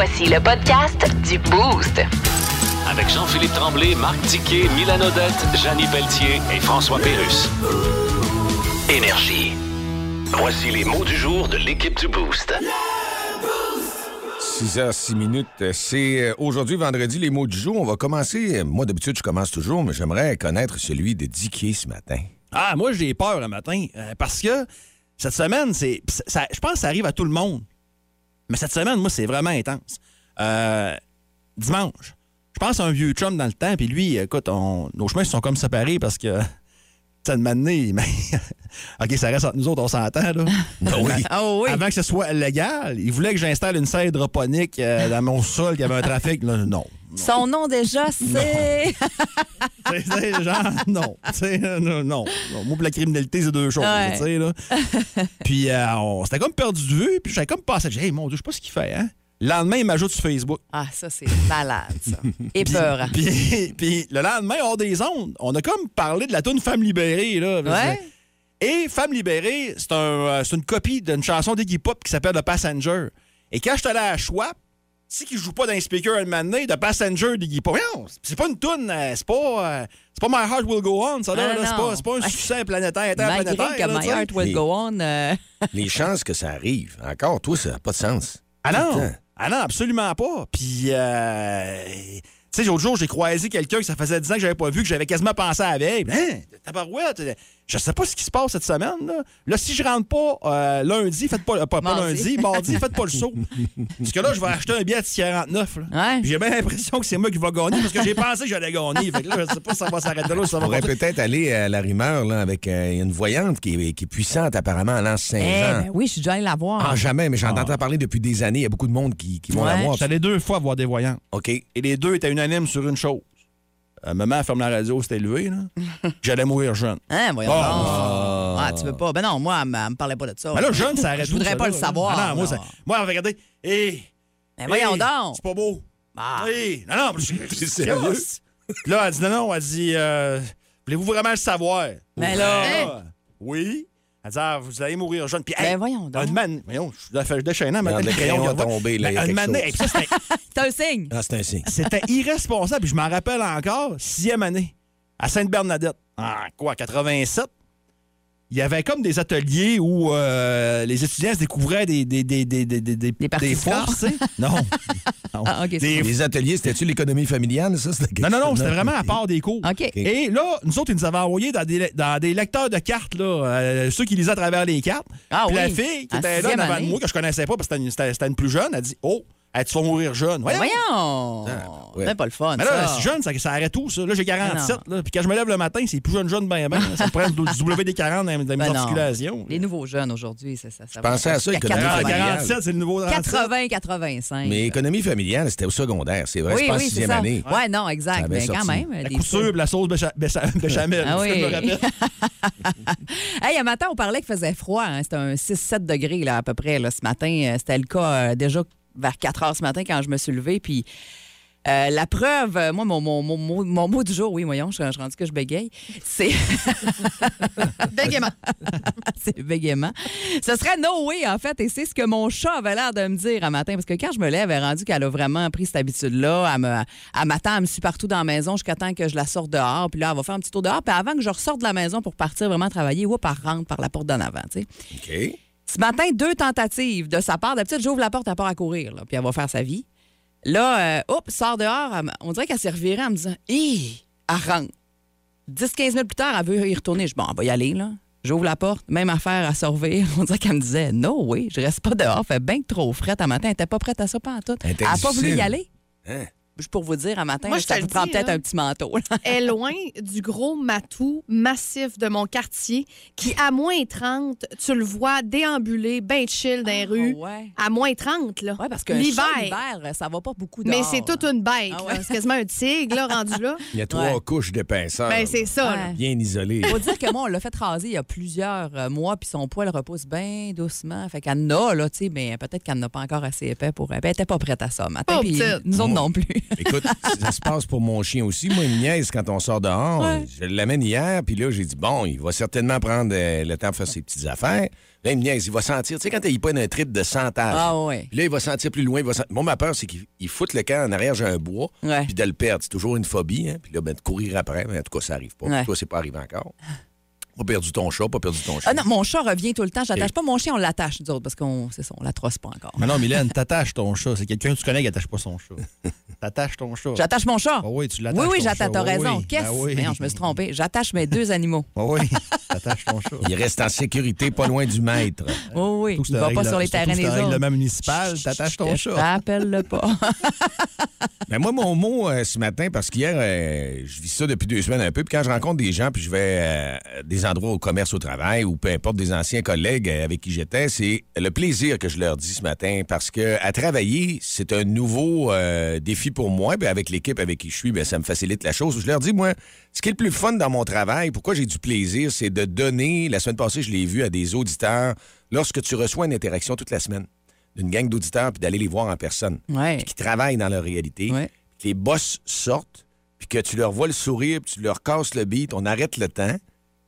Voici le podcast du Boost. Avec Jean-Philippe Tremblay, Marc Tiquet, Milan Odette, Janine Pelletier et François Pérus. Énergie. Voici les mots du jour de l'équipe du Boost. 6h06 minutes. C'est euh, aujourd'hui, vendredi, les mots du jour. On va commencer. euh, Moi, d'habitude, je commence toujours, mais j'aimerais connaître celui de Dicky ce matin. Ah, moi, j'ai peur le matin euh, parce que cette semaine, c'est, ça, je pense que ça arrive à tout le monde. Mais cette semaine, moi, c'est vraiment intense. Euh, dimanche, je pense à un vieux chum dans le temps, puis lui, écoute, on- nos chemins se sont comme séparés parce que. Ça de m'amener, mais. OK, ça reste entre nous autres, on s'entend, là. oui. Ah oui. Avant que ce soit légal, il voulait que j'installe une serre hydroponique euh, dans mon sol, qu'il y avait un trafic. Là, non. Son nom déjà, c'est. Genre, non. Euh, non, non. Non, Moi, pour la criminalité, c'est deux choses. Ouais. là. puis, euh, on s'était comme perdu de vue. Puis, j'avais comme passé. J'ai dit, hey, mon Dieu, je sais pas ce qu'il fait, hein. Le lendemain, il m'ajoute sur Facebook. Ah, ça, c'est malade, ça. Épeurant. Puis, puis le lendemain, hors des ondes, on a comme parlé de la tune Femme libérée, là. Ouais. Et Femme libérée, c'est un, euh, une copie d'une chanson d'Iggy Pop qui s'appelle The Passenger. Et quand je suis allé à Schwab, si qui joue pas dans les speakers un The Passenger d'Iggy Pop. Non, c'est pas une tune, euh, c'est pas, euh, c'est pas My Heart Will Go On, ça, là, Ah, c'est pas, c'est pas un succès planétaire, interplanétaire. que là, My. Heart Will Et- Go On. euh, Les chances que ça arrive, encore, toi, ça n'a pas de sens. Ah non! Ah non, absolument pas. Puis, euh, tu sais, l'autre jour, j'ai croisé quelqu'un que ça faisait 10 ans que j'avais pas vu, que j'avais quasiment pensé à la veille. Hein, tabarouette, je sais pas ce qui se passe cette semaine. Là, là si je rentre pas euh, lundi, faites pas, euh, pas, pas Mardi. lundi, mardi, faites pas le saut. Parce que là, je vais acheter un billet de 49. Là. Ouais. Puis J'ai bien l'impression que c'est moi qui va gagner parce que j'ai pensé que j'allais gagner. Fait que là, je sais pas si ça va s'arrêter là ou si ça On va pourrait continuer. peut-être aller à la rumeur là, avec euh, une voyante qui est, qui est puissante, apparemment, à l'an 5 Eh, ans. ben oui, je suis déjà allée la voir. Ah, jamais, mais j'en entends parler depuis des années. Il y a beaucoup de monde qui, qui vont Ouais. la voir. Allé deux fois voir des voyants. OK. Et les deux étaient unanimes sur une chose. Euh, maman ferme la radio, c'était élevé, là. J'allais mourir jeune. Hein, voyons Oh. donc. Ah, tu veux pas? Ben non, moi, elle me parlait pas de ça. Mais là, jeune, ça arrête Je voudrais pas ça, le savoir. Ah non, moi, ça- moi, regardez. Hé! Ben voyons donc. C'est pas beau. Ah. Hé! Non, non, je C'est sérieux? Puis Là, elle dit non, non, elle dit euh, Voulez-vous vraiment le savoir? Mais là- Ah, Oui. Elle dit ah, vous allez mourir jeune. Puis, Ben voyons donc. Une man... Voyons, je suis déchaînant, maintenant, le le crayon a tombé, là, une man- chose. et puis ça, c'était- C'est un signe. Ah, c'est un signe. C'était irresponsable. Puis je m'en rappelle encore, sixième année, à Sainte-Bernadette, en quoi, 87. Il y avait comme des ateliers où euh, les étudiants se découvraient des, des, des, des, des, des, des- forces. Non. Non. Ah, Des- Les ateliers, c'était-tu l'économie familiale, ça? Non, non, non, c'était vraiment à part des cours. Et là, nous autres, ils nous avaient envoyé dans des, dans des lecteurs de cartes, là, euh, ceux qui lisaient à travers les cartes. Ah Puis la oui. fille qui En était là devant moi, que je connaissais pas parce que c'était une, c'était- c'était une plus jeune, elle dit Oh, elle, tu vas mourir jeune. Ben Voyons. Voyons. ouais. C'est pas le fun. Mais là, ça. c'est jeune, ça, ça arrête tout, ça. Là, j'ai 47. Non. Là, puis quand je me lève le matin, c'est plus jeune, jeune, ben, ben. Ça me prend du WD-40 dans, dans mes Ben articulations. Les nouveaux jeunes aujourd'hui, c'est ça. ça Je pensais à ça, économie Ah, 80. familiale. 47, c'est le nouveau 37. 80-85. Mais économie familiale, c'était au secondaire, c'est vrai. oui, c'est pas oui, sixième ça. année. Ouais, non, exact. Mais quand même. La couture, la sauce bécha- béchamel. Ah ça, je me oui. hey, un matin, on parlait qu'il faisait froid. hein. C'était un 6-7 degrés là, à peu près là, ce matin. Euh, C'était le cas euh, déjà vers 4 heures ce matin quand je me suis levée. Puis euh, la preuve, euh, moi, mon, mon, mon, mot- mon mot du jour, oui, voyons, je, je suis rendue que je bégaye, c'est. bégaiement. c'est bégaiement. Ce serait no way, en fait, et c'est ce que mon chat avait l'air de me dire un matin. Parce que quand je me lève, elle est rendue qu'elle a vraiment pris cette habitude-là. Elle, me, elle m'attend, elle me suit partout dans la maison jusqu'à temps que je la sorte dehors. Puis là, elle va faire un petit tour dehors. Puis avant que je ressorte de la maison pour partir vraiment travailler, ou elle rentre par la porte d'en avant, tu sais. OK. Ce matin, deux tentatives de sa part. D'habitude, j'ouvre la porte, elle part à courir, là, puis elle va faire sa vie. Là, euh, hop, sort dehors. elle on dirait qu'elle s'est revirée en me disant Hé, elle rentre. 10-15 minutes plus tard, elle veut y retourner. Je dis Bon, on va y aller, là. J'ouvre la porte, même affaire à servir. On dirait qu'elle me disait No, oui, je reste pas dehors. Fait bien que trop frette. Un matin, elle était pas prête à ça, pas en tout. Elle n'a pas voulu y aller. Hein? Juste pour vous dire, un matin, Moi, je ça te vous prend peut-être un petit manteau. là. est loin du gros matou massif de mon quartier qui, à moins 30, tu le vois déambuler, ben chill dans les rues. Ah, ouais. À moins 30, là. Ouais, parce que l'hiver. l'hiver, ça va pas beaucoup Mais c'est toute une bête. Ah ouais. C'est quasiment un tigre, là, rendu là. Il y a trois Ouais. couches d'épaisseur. Ben, c'est ça. là. Bien isolées. Faut dire que moi, on l'a fait raser il y a plusieurs euh, mois, puis son poil repousse bien doucement. Fait qu'elle en a, là, tu sais, mais peut-être qu'elle n'a pas encore assez épais pour. Elle était pas prête à ça, matin. Petite. nous autres non plus. Écoute, ça se passe pour mon chien aussi. Moi, il me niaise quand on sort dehors. Ouais. Je l'amène hier, puis là, j'ai dit, bon, il va certainement prendre euh, le temps de faire ses petites affaires. Là, il me niaise, il va sentir, tu sais, quand il prend un trip de sentage. Ah ouais. Puis là, il va sentir plus loin. Il va sen- Moi, ma peur, c'est qu'il il foute le camp en arrière, j'ai un bois, puis de le perdre. C'est toujours une phobie, hein. Puis là, ben, de courir après, mais en tout cas, ça arrive pas. Toi, c'est pas arrivé encore. Pas perdu ton chat, pas perdu ton chien. Ah non, mon chat revient tout le temps. J'attache pas mon chien, on l'attache, nous autres, parce qu'on, c'est ça, on la trosse pas encore. Mais non, Mylène, t'attaches ton chat. C'est quelqu'un que tu connais qui attache pas son chat. T'attaches ton chat. J'attache mon chat. Ah oui, tu l'attaches. Oui, oui, j'attache, chat. t'as raison. Qu'est-ce? Ah oui. Je me suis trompée. J'attache mes deux animaux. Ah oui, t'attaches ton chat. Il reste en sécurité pas loin du maître. Oh oui, il que va pas sur les terrains des autres. règlement municipal, t'attaches ton chat. rappelle-le pas. Mais moi, mon mot euh, ce matin, parce qu'hier, euh, je vis ça depuis deux semaines un peu, puis quand je rencontre des gens, puis je vais euh, à des endroits au commerce, au travail, ou peu importe des anciens collègues euh, avec qui j'étais, c'est le plaisir que je leur dis ce matin, parce que à travailler, c'est un nouveau euh, défi pour moi, puis avec l'équipe avec qui je suis, ben, ça me facilite la chose. Je leur dis, moi, ce qui est le plus fun dans mon travail, pourquoi j'ai du plaisir, c'est de donner, la semaine passée, je l'ai vu à des auditeurs, lorsque tu reçois une interaction toute la semaine d'une gang d'auditeurs, puis d'aller les voir en personne Ouais. puis qui travaillent dans leur réalité, Ouais. que les boss sortent, puis que tu leur vois le sourire, puis tu leur casses le beat, on arrête le temps,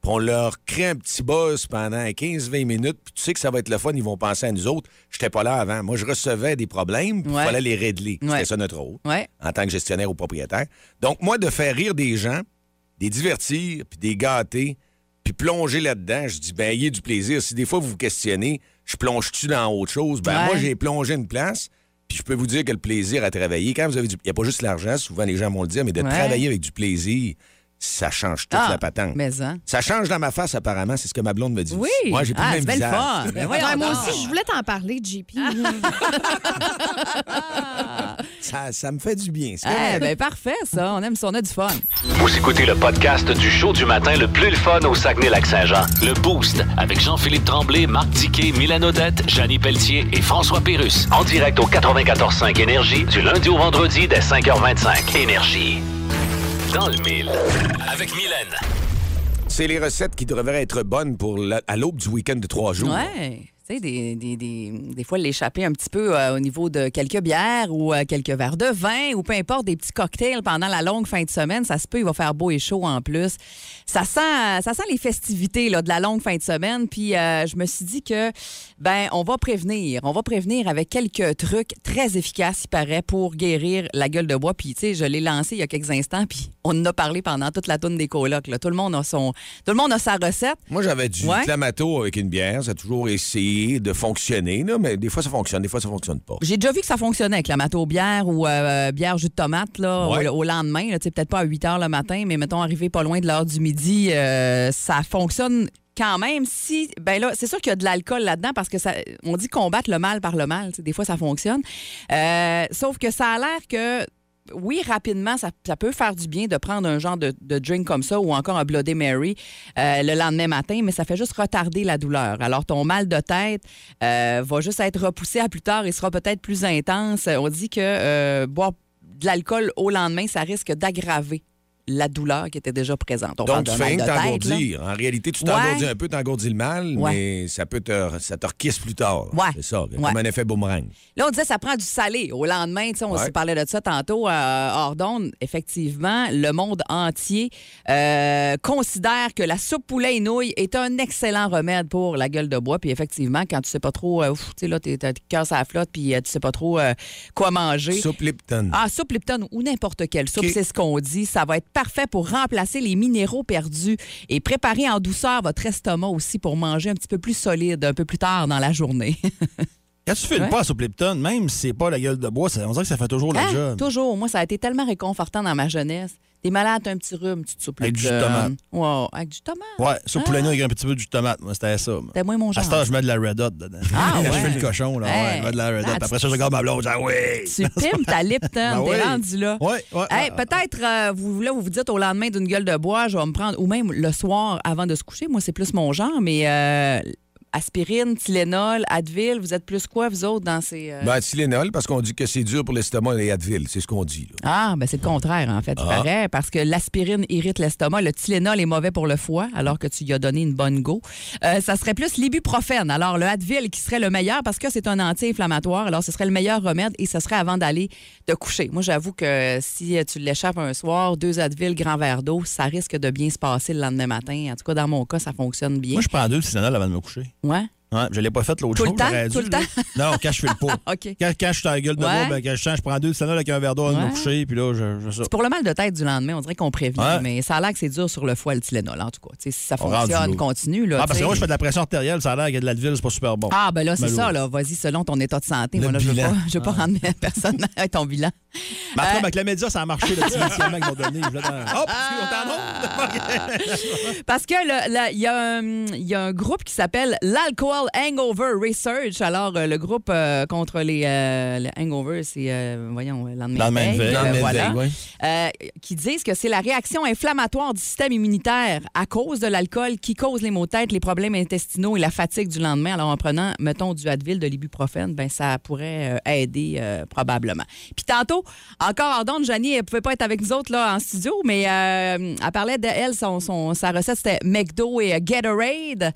puis on leur crée un petit buzz pendant 15-20 minutes, puis tu sais que ça va être le fun, ils vont penser à nous autres. J'étais pas là avant. Moi, je recevais des problèmes, puis il Ouais. fallait les régler. C'était ça notre rôle, en tant que gestionnaire ou propriétaire. Donc, moi, de faire rire des gens, des divertir, puis des gâter, puis plonger là-dedans, je dis, ben, ayez du plaisir. Si des fois vous vous questionnez, je plonge-tu dans autre chose? Ben, Ouais. moi, j'ai plongé une place, puis je peux vous dire que le plaisir à travailler, quand vous avez du. Il n'y a pas juste l'argent, souvent les gens vont le dire, mais de Ouais. travailler avec du plaisir, ça change toute Ah, la patente. Mais hein. Ça change dans ma face, apparemment, c'est ce que ma blonde me dit. Oui. Moi, j'ai plus Ah, le même visage. fun. Ben Ouais, moi aussi, je voulais t'en parler, JP. Ça, ça me fait du bien. c'est Eh ben parfait, ça. On aime ça, on a du fun. Vous écoutez le podcast du show du matin le plus le fun au Saguenay-Lac-Saint-Jean. Le Boost avec Jean-Philippe Tremblay, Marc Diquet, Milan Odette, Janine Pelletier et François Pérus. En direct au 94.5 Énergie du lundi au vendredi dès 5h25. Énergie. Dans le mille. Avec Mylène. C'est les recettes qui devraient être bonnes pour la- à l'aube du week-end de trois jours. Ouais. Des, des, des, des fois, l'échapper un petit peu euh, au niveau de quelques bières ou euh, quelques verres de vin ou peu importe, des petits cocktails pendant la longue fin de semaine. Ça se peut, il va faire beau et chaud en plus. Ça sent, ça sent les festivités là, de la longue fin de semaine. Puis euh, je me suis dit que, ben, on va prévenir. On va prévenir avec quelques trucs très efficaces, il paraît, pour guérir la gueule de bois. Puis, tu sais, je l'ai lancé il y a quelques instants, puis on en a parlé pendant toute la tourne des colocs. là. Tout le monde a son, tout le monde a sa recette. Moi, j'avais du Ouais. clamato avec une bière. Ça a toujours essayé de fonctionner, là, mais des fois, ça fonctionne, des fois, ça fonctionne pas. J'ai déjà vu que ça fonctionnait avec la mato bière ou euh, bière jus de tomate là, Ouais. au, au lendemain. Peut-être pas à 8 heures le matin, mais mettons arrivé pas loin de l'heure du midi, euh, ça fonctionne quand même. Si, ben là, c'est sûr qu'il y a de l'alcool là-dedans parce que ça, on dit combattre le mal par le mal. Des fois, ça fonctionne. Euh, sauf que ça a l'air que oui, rapidement, ça, peut faire du bien de prendre un genre de, de drink comme ça ou encore un Bloody Mary euh, le lendemain matin, mais ça fait juste retarder la douleur. Alors, ton mal de tête euh, va juste être repoussé à plus tard et sera peut-être plus intense. On dit que euh, boire de l'alcool au lendemain, ça risque d'aggraver la douleur qui était déjà présente. On Donc, tu fais rien t'engourdir. En réalité, tu t'engourdis Ouais. un peu, t'engourdis le mal, Ouais. mais ça peut te, ça te requisse plus tard. Ouais. C'est ça, comme un effet boomerang. Là, on disait ça prend du salé. Au lendemain, on Ouais. se parlait de ça tantôt euh, hors d'onde. Effectivement, le monde entier euh, considère que la soupe poulet et nouilles est un excellent remède pour la gueule de bois. Puis effectivement, quand tu sais pas trop, euh, tu sais, là, t'es- cœur la flotte, puis euh, tu sais pas trop quoi manger. Soupe Lipton. Ah, soupe Lipton ou n'importe quelle soupe, c'est ce qu'on dit. Ça va être parfait pour remplacer les minéraux perdus et préparer en douceur votre estomac aussi pour manger un petit peu plus solide un peu plus tard dans la journée. Quand tu fais le Ouais. pas au Lipton, même si c'est pas la gueule de bois, ça- on dirait que ça fait toujours le Hein? job. Toujours. Moi, ça a été tellement réconfortant dans ma jeunesse. T'es malade, t'as un petit rhume, tu te soupes Avec du tomate. Ouais, avec du tomate. Ouais, ça, Ah. poulet avec un petit peu de tomate, moi, c'était ça. C'était moins mon À genre. ce temps, je mets de la Red Hot dedans. Ah, Quand je ouais. fais le cochon, là, ouais, je mets de la Red Hot. Après ça, je regarde ma blonde, je dis, ah oui! Tu pimes ta Lipton, Ben t'es rendu là. Ouais, ouais. Hey, peut-être, euh, vous, là, vous vous dites au lendemain d'une gueule de bois, je vais me prendre, ou même le soir avant de se coucher. Moi, c'est plus mon genre, mais euh, aspirine, Tylenol, Advil, vous êtes plus quoi, vous autres, dans ces. euh, Ben, Tylenol, parce qu'on dit que c'est dur pour l'estomac et Advil. C'est ce qu'on dit. Là. Ah, ben c'est le contraire, en fait, il Ah. paraît, parce que l'aspirine irrite l'estomac, le Tylenol est mauvais pour le foie, alors que tu y as donné une bonne go. Euh, ça serait plus l'ibuprofène. Alors, le Advil qui serait le meilleur, parce que c'est un anti-inflammatoire, alors ce serait le meilleur remède et ce serait avant d'aller te coucher. Moi, j'avoue que si tu l'échappes un soir, deux Advil, grand verre d'eau, ça risque de bien se passer le lendemain matin. En tout cas, dans mon cas, ça fonctionne bien. Moi, je prends deux Tylenol avant de me coucher. Ouais. Ouais, je l'ai pas fait l'autre Tout jour. le temps? dû, Tout le temps? Non, quand je fais le pot. OK. Quand, quand je suis dans la gueule de Ouais. bois, ben, quand je sens, je prends deux Tylenol avec un verre d'eau de Ouais. coucher, puis là, je, je. C'est pour le mal de tête du lendemain, on dirait qu'on prévient, Ouais. mais ça a l'air que c'est dur sur le foie, le Tylenol, en tout cas. Si ça On fonctionne, continue. Là, Ah, parce que moi, je fais de la pression artérielle, ça a l'air qu'il y a de l'Advil, c'est pas super bon. Ah, ben là, c'est ça, là. Vas-y, selon ton état de santé. Le Moi, là, je veux bilan. pas, je veux pas rendre personne à ton bilan. Mais après, Euh, avec la média, ça a marché, le petit médicament qu'ils donné. Parce que il y, a un- groupe qui s'appelle Hangover Research. Alors, euh, le groupe euh, contre les, euh, le hangover, c'est, euh, voyons, lendemain, Lendemain de veille. Lendemain de voilà. veille, ouais. Qui disent que c'est la réaction inflammatoire du système immunitaire à cause de l'alcool qui cause les maux de tête, les problèmes intestinaux et la fatigue du lendemain. Alors, en prenant, mettons, du Advil, de l'ibuprofène, ben ça pourrait aider probablement. Puis tantôt, encore en donne, Janie, elle pouvait pas être avec nous autres là, en studio, mais elle parlait d'elle, son, son- sa recette, c'était McDo et Gatorade.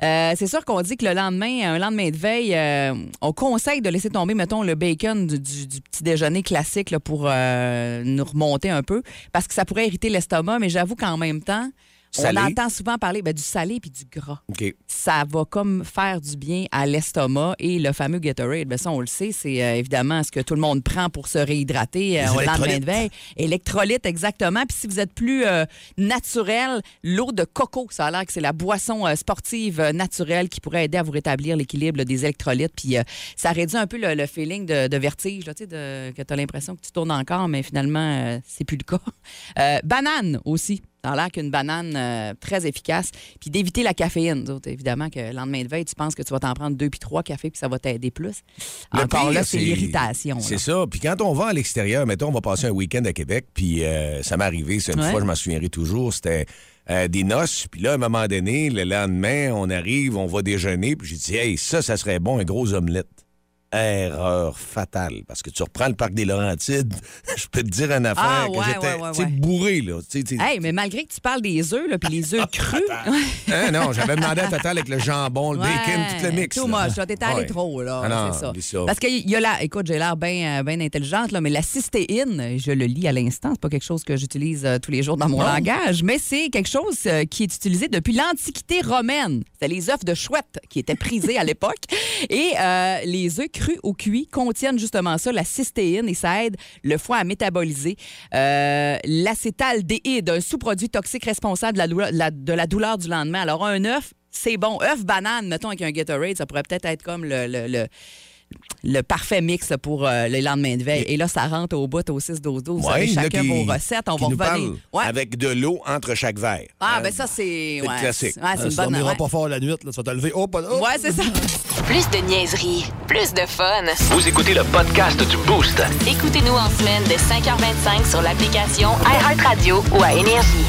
C'est sûr qu'on dit le lendemain, un lendemain de veille, euh, on conseille de laisser tomber, mettons, le bacon du, petit déjeuner classique pour euh, nous remonter un peu, parce que ça pourrait irriter l'estomac, mais j'avoue qu'en même temps, Salé. on entend souvent parler ben, du salé puis du gras. OK. Ça va comme faire du bien à l'estomac et le fameux Gatorade, ben ça on le sait, c'est euh, évidemment ce que tout le monde prend pour se réhydrater euh, au lendemain de veille. Électrolytes, exactement. Puis si vous êtes plus euh, naturel, l'eau de coco, ça a l'air que c'est la boisson euh, sportive naturelle qui pourrait aider à vous rétablir l'équilibre des électrolytes. Puis ça réduit un peu le, le feeling de, de vertige, là, tu sais, de- que tu as l'impression que tu tournes encore, mais finalement, c'est plus le cas. Banane aussi. A l'air qu'une banane euh, très efficace. Puis d'éviter la caféine. Évidemment, que le lendemain de veille, tu penses que tu vas t'en prendre deux puis trois cafés puis ça va t'aider plus. Le Encore pire, là, c'est l'irritation. C'est ça. Puis quand on va à l'extérieur, mettons, on va passer un week-end à Québec, puis euh, ça m'est arrivé, c'est une Ouais. fois, je m'en souviendrai toujours, c'était euh, des noces. Puis là, à un moment donné, le lendemain, on arrive, on va déjeuner, puis j'ai dit, hey, ça, ça serait bon, un gros omelette. Erreur fatale, parce que tu reprends le parc des Laurentides, je peux te dire une affaire Ah, que j'étais ouais, bourré, là. Hey, mais malgré que tu parles des œufs, puis les œufs crus. Hein, non, j'avais demandé à Total avec le jambon, le bacon, tout le mix. Much, là. T'es allé trop, là. Ah non, c'est ça. Parce qu'il y a la. Écoute, j'ai l'air bien bien intelligente, là, mais la cystéine, je le lis à l'instant, c'est pas quelque chose que j'utilise euh, tous les jours dans mon langage, mais c'est quelque chose euh, qui est utilisé depuis l'Antiquité romaine. C'était les œufs de chouette qui étaient prisés à l'époque. Et euh, les œufs crus ou cuits contiennent justement ça, la cystéine, et ça aide le foie à métaboliser euh, l'acétaldéhyde, un sous-produit toxique responsable de la, douleur, la- de la douleur du lendemain. Alors, un œuf, c'est bon. œuf banane, mettons, avec un Gatorade, ça pourrait peut-être être comme le, le- le- le parfait mix pour euh, le lendemain de veille. Et là, ça rentre au bout au 6-12-12. Vous Ouais, chacun qui- vos recettes. On va revenir. Ouais. Avec de l'eau entre chaque verre. Ah, Hein? ben ça, c'est. ouais, classique. c'est- ouais, c'est Euh, une Ça bonne. dormira ouais. pas fort la nuit, là. Tu vas te lever. Oh, pas oh. Ouais, c'est ça. Plus de niaiserie, plus de fun. Vous écoutez le podcast du Boost. Écoutez-nous en semaine de 5h25 sur l'application iHeartRadio ou à Énergie.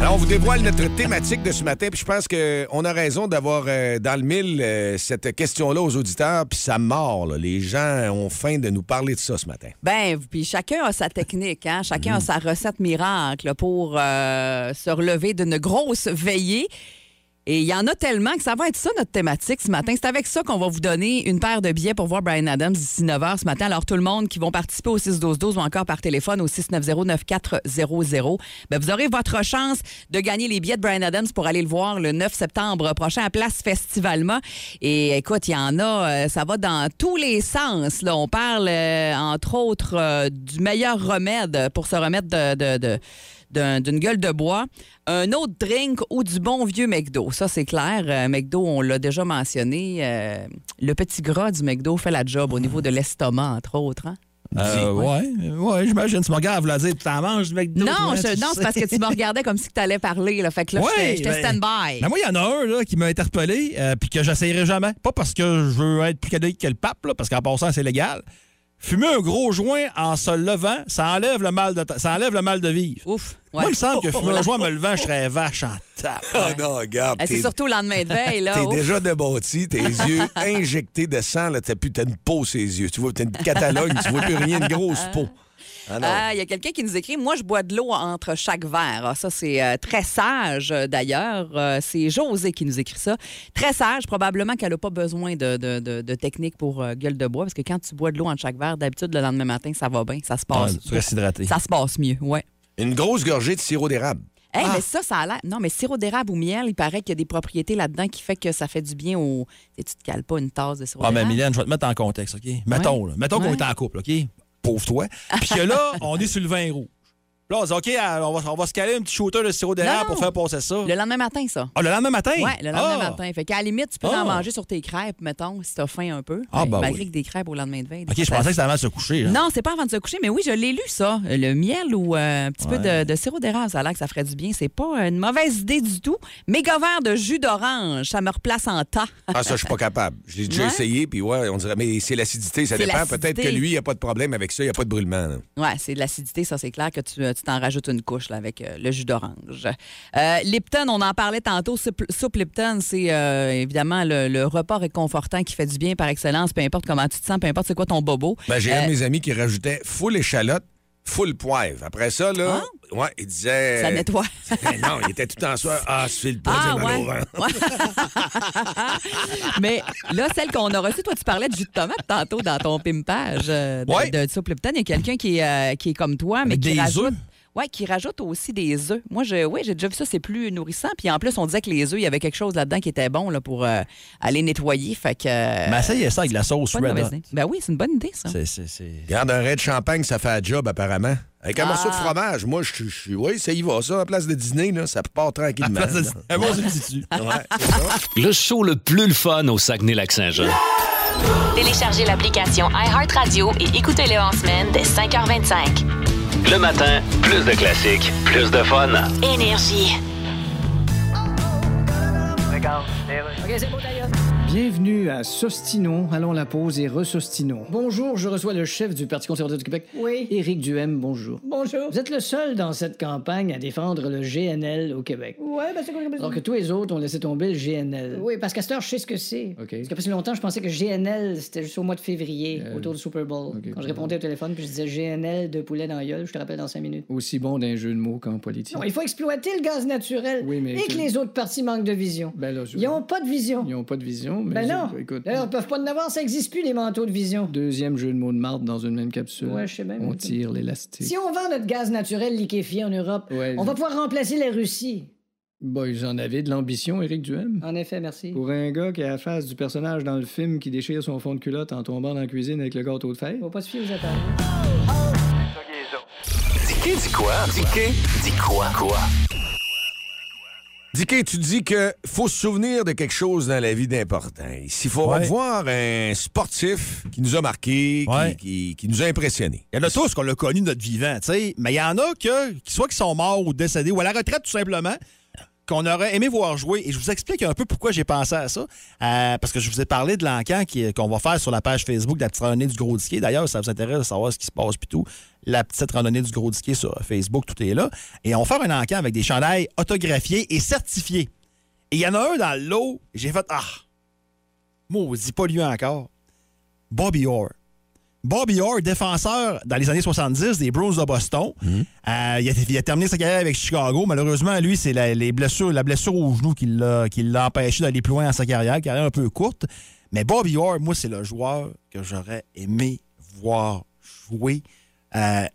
Alors, on vous dévoile notre thématique de ce matin, puis je pense qu'on a raison d'avoir euh, dans le mille euh, cette question-là aux auditeurs, puis ça mord. là. Les gens ont faim de nous parler de ça ce matin. Ben, puis chacun a sa technique, hein? chacun a sa recette miracle pour euh, se relever d'une grosse veillée. Et il y en a tellement que ça va être ça notre thématique ce matin. C'est avec ça qu'on va vous donner une paire de billets pour voir Brian Adams d'ici 9 h ce matin. Alors, tout le monde qui vont participer au 6-12-12 ou encore par téléphone au 690-9400, ben, vous aurez votre chance de gagner les billets de Brian Adams pour aller le voir le 9 septembre prochain à Place Festivalma. Et écoute, il y en a, euh, ça va dans tous les sens. Là. On parle, euh, entre autres, euh, du meilleur remède pour se remettre de- de- d'une gueule de bois, un autre drink ou du bon vieux McDo. Ça, c'est clair. Euh, McDo, on l'a déjà mentionné. euh, le petit gras du McDo fait la job au niveau de l'estomac, entre autres. hein? Euh, ouais, ouais, j'imagine. Tu me regardes, vous dire, tu t'en manges du McDo. Non, je- non, c'est parce que tu me regardais comme si tu allais parler. Là. Fait que là, Ouais, j'étais- j'étais ben- stand-by. Ben moi, il y en a un là, qui m'a interpellé, euh, puis que j'essayerai jamais. Pas parce que je veux être plus catholique que le pape, là, parce qu'en passant, c'est légal. Fumer un gros joint en se levant, ça enlève le mal de, ta- ça enlève le mal de vivre. Ouf. Moi, il me semble que fumer un joint en me levant, je serais vache en tape. Ah non, regarde. Eh, C'est surtout le lendemain de veille. Là. T'es déjà débattu, tes yeux injectés de sang, là, t'as plus, t'as une peau ses yeux. Tu vois, t'as une catalogue, tu vois plus rien, une grosse peau. Ah. Ah, Il y a quelqu'un qui nous écrit Moi, je bois de l'eau entre chaque verre. Ah, ça, c'est euh, très sage, euh, d'ailleurs. Euh, c'est José qui nous écrit ça. Très sage. Probablement qu'elle n'a pas besoin de, de- de- de technique pour euh, gueule de bois, parce que quand tu bois de l'eau entre chaque verre, d'habitude, le lendemain matin, ça va bien. Ça se passe. Ouais, tu restes hydraté. ça se passe mieux, ouais. Une grosse gorgée de sirop d'érable. Hey, Ah. mais ça, ça a l'air. Non, mais sirop d'érable ou miel, il paraît qu'il y a des propriétés là-dedans qui fait que ça fait du bien au. Tu te cales pas une tasse de sirop Ah, mais d'érable. Mylène, je vais te mettre en contexte, OK? Mettons, là. Mettons qu'on est en couple, OK? Pauvre toi. Puis que là, on est sur le vin rouge. Là, on dit, OK, alors, on va, on va se caler un petit shooter de sirop d'érable pour faire passer ça. Le lendemain matin, ça. Ah, le lendemain matin? Ouais, le lendemain Ah! matin. Fait qu'à la limite, tu peux Ah. en manger sur tes crêpes, mettons, si t'as faim un peu. Ah, Ben, bah malgré oui. que des crêpes au lendemain de veille. OK, je pensais que c'était avant de se coucher. là. Non, c'est pas avant de se coucher, mais oui, je l'ai lu, ça. Le miel ou euh, un petit peu de, de sirop d'érable, ça a l'air que ça ferait du bien. C'est pas une mauvaise idée du tout. Méga verre de jus d'orange, ça me replace en tas. Ah, ça, je suis pas capable. Je l'ai déjà Ouais. essayé, puis ouais, on dirait, mais c'est l'acidité, ça dépend. Peut-être que lui, il n'y a pas de problème avec ça, il n'y a pas de brûlement. Ouais, c'est de l'acidité, ça, c'est clair que tu tu t'en rajoutes une couche là, avec euh, le jus d'orange. Euh, Lipton, on en parlait tantôt. Soupe, soupe Lipton, c'est euh, évidemment le, le repas réconfortant qui fait du bien par excellence, peu importe comment tu te sens, peu importe c'est quoi ton bobo. Ben, j'ai un de mes amis qui rajoutait full échalote, full poivre. Après ça, là, ouais, il disait. Ah. Ça nettoie. Non, il était tout en soi. Ah, je file pas, Ah, j'ai mal au ouais. ventre. Mais là, celle qu'on a reçue, toi, tu parlais de jus de tomate tantôt dans ton pimpage euh, de, Ouais. de soupe Lipton. Il y a quelqu'un qui, est, euh, qui est comme toi, mais Avec qui des rajoute. Ouais, qui rajoute aussi des œufs. Moi, je, oui, j'ai déjà vu ça, c'est plus nourrissant. Puis en plus, on disait que les œufs, il y avait quelque chose là-dedans qui était bon là, pour euh, aller nettoyer. Fait que. euh, Mais essayez ça avec la sauce Red Hot. Ben oui, c'est une bonne idée, ça. C'est- c'est- c'est- Regarde, un raid de champagne, ça fait un job, apparemment. Avec un Ah. morceau de fromage. Moi, je suis. Oui, ça y va, ça. À place de dîner, là, ça part tranquillement. Ah, c'est- Un bon substitut. Ouais. Le show le plus le fun au Saguenay-Lac-Saint-Jean. Téléchargez l'application iHeartRadio et écoutez-le en semaine dès 5h25. Le matin, plus de classiques, plus de fun. Énergie. Bienvenue à Sostino. Allons la pause et resostino. Bonjour, je reçois le chef du Parti conservateur du Québec. Oui. Éric Duhem, bonjour. Bonjour. Vous êtes le seul dans cette campagne à défendre le GNL au Québec. Oui, ben c'est quoi Alors que tous les autres ont laissé tomber le GNL. Oui, parce qu'à cette heure, je sais ce que c'est. OK. Parce qu'après si longtemps, je pensais que GNL, c'était juste au mois de février, autour du Super Bowl. Quand je répondais au téléphone, puis je disais GNL de poulet dans la gueule, je te rappelle dans cinq minutes. Aussi bon d'un jeu de mots qu'en politique. Non, il faut exploiter le gaz naturel. Oui, mais Et que que- les autres partis manquent de vision. Ben là, je- Ils n'ont pas de vision. Ils ont pas de vision, mais Ben je- non. écoute, D'ailleurs, ils peuvent pas en avoir, ça existe plus, les manteaux de vision. deuxième jeu de mots de marde dans une même capsule. Ouais, je sais bien, On tire l'élastique. Si on vend notre gaz naturel liquéfié en Europe, Ouais, on va je- pouvoir remplacer la Russie. Bah, ils en avaient de l'ambition, Éric Duhem. En effet, merci. Pour un gars qui a la face du personnage dans le film qui déchire son fond de culotte en tombant dans la cuisine avec le gâteau de fête. Faut pas se fier aux appareils. Dis dis quoi? Dis dis quoi? Quoi? Dicky, tu dis que faut se souvenir de quelque chose dans la vie d'important. S'il faut Ouais. voir un sportif qui nous a marqué, qui- Ouais. qui, qui nous a impressionnés. Il y en a tous qu'on l'a connu de notre vivant, tu sais. Mais il y en a que, qui soit qui sont morts ou décédés ou à la retraite tout simplement, qu'on aurait aimé voir jouer. Et je vous explique un peu pourquoi j'ai pensé à ça. Euh, parce que je vous ai parlé de l'encan qu'on va faire sur la page Facebook de la petite randonnée du Gros Disquet. D'ailleurs, ça vous intéresse de savoir ce qui se passe puis tout. La petite randonnée du Gros Disquet sur Facebook, tout est là. Et on va faire un encan avec des chandails autographiés et certifiés. Et il y en a un dans le lot, j'ai fait Ah! Maudit, pas lui encore. Bobby Orr. Bobby Orr, défenseur dans les années 70 des Bruins de Boston. Euh, il, a, il a terminé sa carrière avec Chicago. Malheureusement, lui, c'est la, les blessures, la blessure au genou qui l'a, empêché d'aller plus loin dans sa carrière, carrière un peu courte. Mais Bobby Orr, moi, c'est le joueur que j'aurais aimé voir jouer. Euh,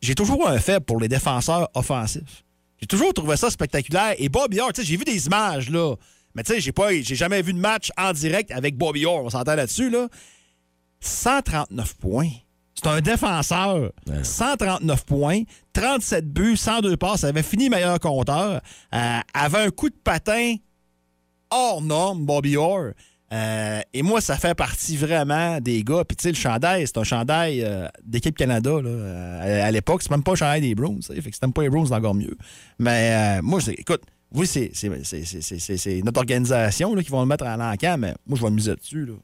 j'ai toujours un faible pour les défenseurs offensifs. J'ai toujours trouvé ça spectaculaire. Et Bobby Orr, tu sais, j'ai vu des images, là. Mais tu sais, j'ai jamais vu de match en direct avec Bobby Orr. On s'entend là-dessus, là. 139 points. C'est un défenseur. 139 points, 37 buts, 102 passes. avait fini meilleur compteur. Euh, avait un coup de patin hors norme, Bobby Orr. Euh, et moi, ça fait partie vraiment des gars. Puis, tu sais, le chandail, c'est un chandail euh, d'équipe Canada. Là, euh, à, à l'époque, c'est même pas un chandail des sais. Fait que si t'aimes pas les Bruins, c'est encore mieux. Mais moi, je dis, écoute, oui, c'est, c'est, c'est, c'est, c'est- c'est- c'est notre organisation là, qui vont le mettre à l'encamp, mais moi, je vais miser dessus. Là.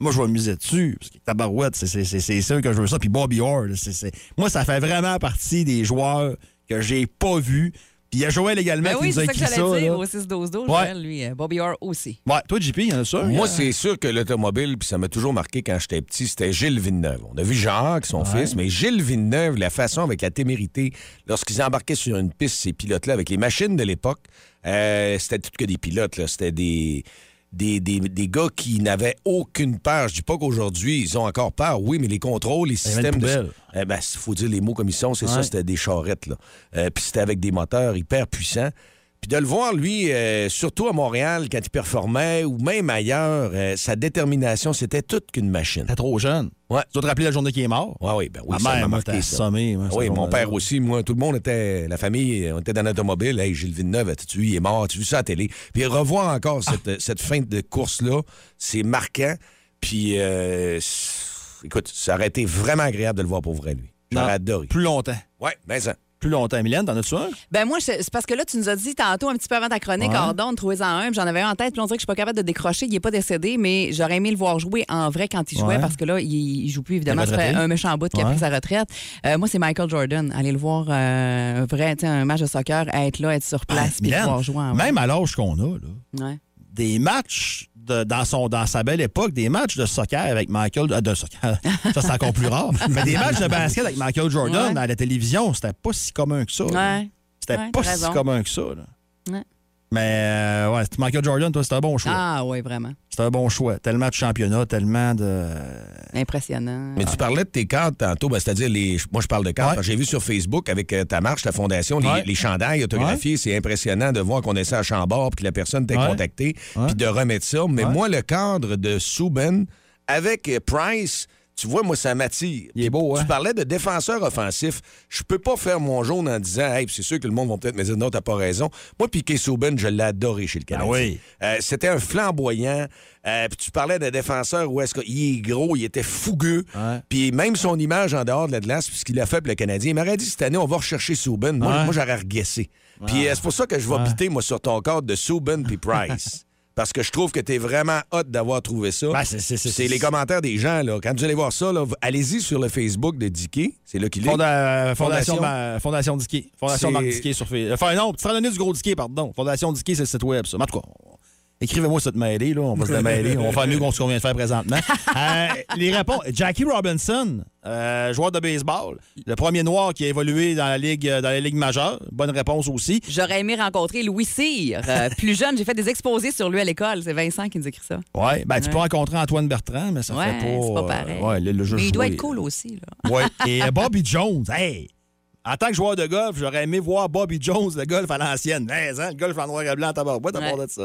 Moi, je vais miser dessus. Parce que tabarouette, c'est, c'est, c'est, c'est sûr que je veux ça. Puis Bobby Orr, là, c'est, c'est- moi, ça fait vraiment partie des joueurs que j'ai pas vus. Puis il y a Joël également Ben qui oui, nous a c'est ça que j'allais ça. dire là. au 6-12-12. Ouais. Joël, lui, euh, Bobby Orr aussi. Ouais, toi, JP, il y en a ça? Moi, Euh, c'est sûr que l'automobile, puis ça m'a toujours marqué quand j'étais petit, c'était Gilles Villeneuve. On a vu Jacques, son fils, mais Gilles Villeneuve, la façon avec la témérité, lorsqu'ils embarquaient sur une piste, ces pilotes-là, avec les machines de l'époque, euh, c'était tout que des pilotes, là. C'était des, des, des, des gars qui n'avaient aucune peur. Je dis pas qu'aujourd'hui, ils ont encore peur, oui, mais les contrôles, les systèmes de. Eh ben, il faut dire les mots comme ils sont, c'est Ouais. ça, c'était des charrettes, là. Euh, puis c'était avec des moteurs hyper puissants. Puis de le voir, lui, euh, surtout à Montréal, quand il performait, ou même ailleurs, euh, sa détermination, c'était toute qu'une machine. T'es trop jeune. Ouais. Tu dois te rappeler la journée qui est mort? Ouais, oui, ben oui, Ma ça mère, m'a moi, marqué, t'as ça. assommé, moi, ce oui, mon père aussi, moi, tout le monde était, la famille, on était dans l'automobile. Hey, Gilles Villeneuve, as-tu vu, il est mort, tu vu ça à la télé? Puis revoir encore cette, Ah. cette fin de course-là, c'est marquant. Puis, euh, écoute, ça aurait été vraiment agréable de le voir pour vrai, lui. J'aurais adoré. Plus longtemps. Ouais, mais ça. Plus longtemps. Mylène, t'en as-tu un? Ben moi, c'est parce que là, tu nous as dit tantôt, un petit peu avant ta chronique. Ordon, trouvez-en un, puis j'en avais un en tête, puis on dirait que je suis pas capable de décrocher. Il est pas décédé, mais j'aurais aimé le voir jouer en vrai quand il jouait, parce que là, il, joue plus, évidemment. Ça fait un méchant bout qui a pris sa retraite. Euh, moi, c'est Michael Jordan. Aller le voir, euh, un vrai, un match de soccer, être là, être sur place, puis le Mylène, voir jouer en vrai. même à l'âge qu'on a, là, Ouais. des matchs de- dans, son, dans sa belle époque, des matchs de soccer avec Michael. euh, de soccer, ça c'est encore plus rare. Mais des matchs de basket avec Michael Jordan Ouais. à la télévision, c'était pas si commun que ça. Ouais. C'était Ouais, pas si commun que ça. là. Ouais. Mais euh, ouais, Michael Jordan, toi, c'était un bon choix. Ah oui, vraiment. C'était un bon choix. Tellement de championnats, tellement de. Impressionnant. Mais tu parlais de tes cadres tantôt, ben, c'est-à-dire, les... moi je parle de Ouais. que j'ai vu sur Facebook avec euh, ta marche, ta fondation, les, Ouais. les chandails autographiés, c'est impressionnant de voir qu'on essaie à Chambord puis que la personne t'a Ouais. contacté, puis de remettre ça. Mais Ouais. moi, le cadre de Souben avec Price, tu vois, moi, ça m'attire. Il est beau, Tu hein? parlais de défenseur offensif. Je peux pas faire mon jaune en disant, hey, puis c'est sûr que le monde va peut-être me dire, non, t'as pas raison. Moi, Piquet Souben, je l'ai adoré chez le Canadien. Ah oui. Euh, C'était un flamboyant. Euh, puis tu parlais de défenseur où est-ce qu'il est gros, il était fougueux. Ouais. Puis même son image en dehors de la glace, puisqu'il a fait pour le Canadien, il m'aurait dit cette année, on va rechercher Souben. Moi, Ouais. moi j'aurais reguessé. Puis c'est pour ça que je vais biter, moi, sur ton cadre de Souben puis Price. Parce que je trouve que tu es vraiment hot d'avoir trouvé ça. Ben, c'est- les commentaires des gens. Là. Quand vous allez voir ça, allez-y sur le Facebook de Dicky. C'est là qu'il est. Fonda- euh, Fondation, Fondation. Fondation Dicky. Fondation Marc Dicky sur Facebook. Enfin, non, Frère du Gros Dicky, pardon. Fondation Dicky, c'est le site web, ça. Mais En tout cas, écrivez-moi cette mêlée, là. On va se la mêler. On va faire mieux qu'on ce qu'on vient de faire présentement. Euh, les réponses. Jackie Robinson, euh, joueur de baseball. Le premier noir qui a évolué dans la Ligue, dans la ligue majeure. Bonne réponse aussi. J'aurais aimé rencontrer Louis Cyr. Euh, plus jeune, j'ai fait des exposés sur lui à l'école. C'est Vincent qui nous écrit ça. Ouais, ben, tu Ouais. peux rencontrer Antoine Bertrand, mais ça Ouais, fait pas. c'est pas euh, pareil. ouais, le, le jeu Mais il doit être cool aussi. Là. Ouais. Et euh, Bobby Jones, hey! En tant que joueur de golf, j'aurais aimé voir Bobby Jones, le golf à l'ancienne. Mais, hein, le golf en noir et blanc, t'as pas de ça.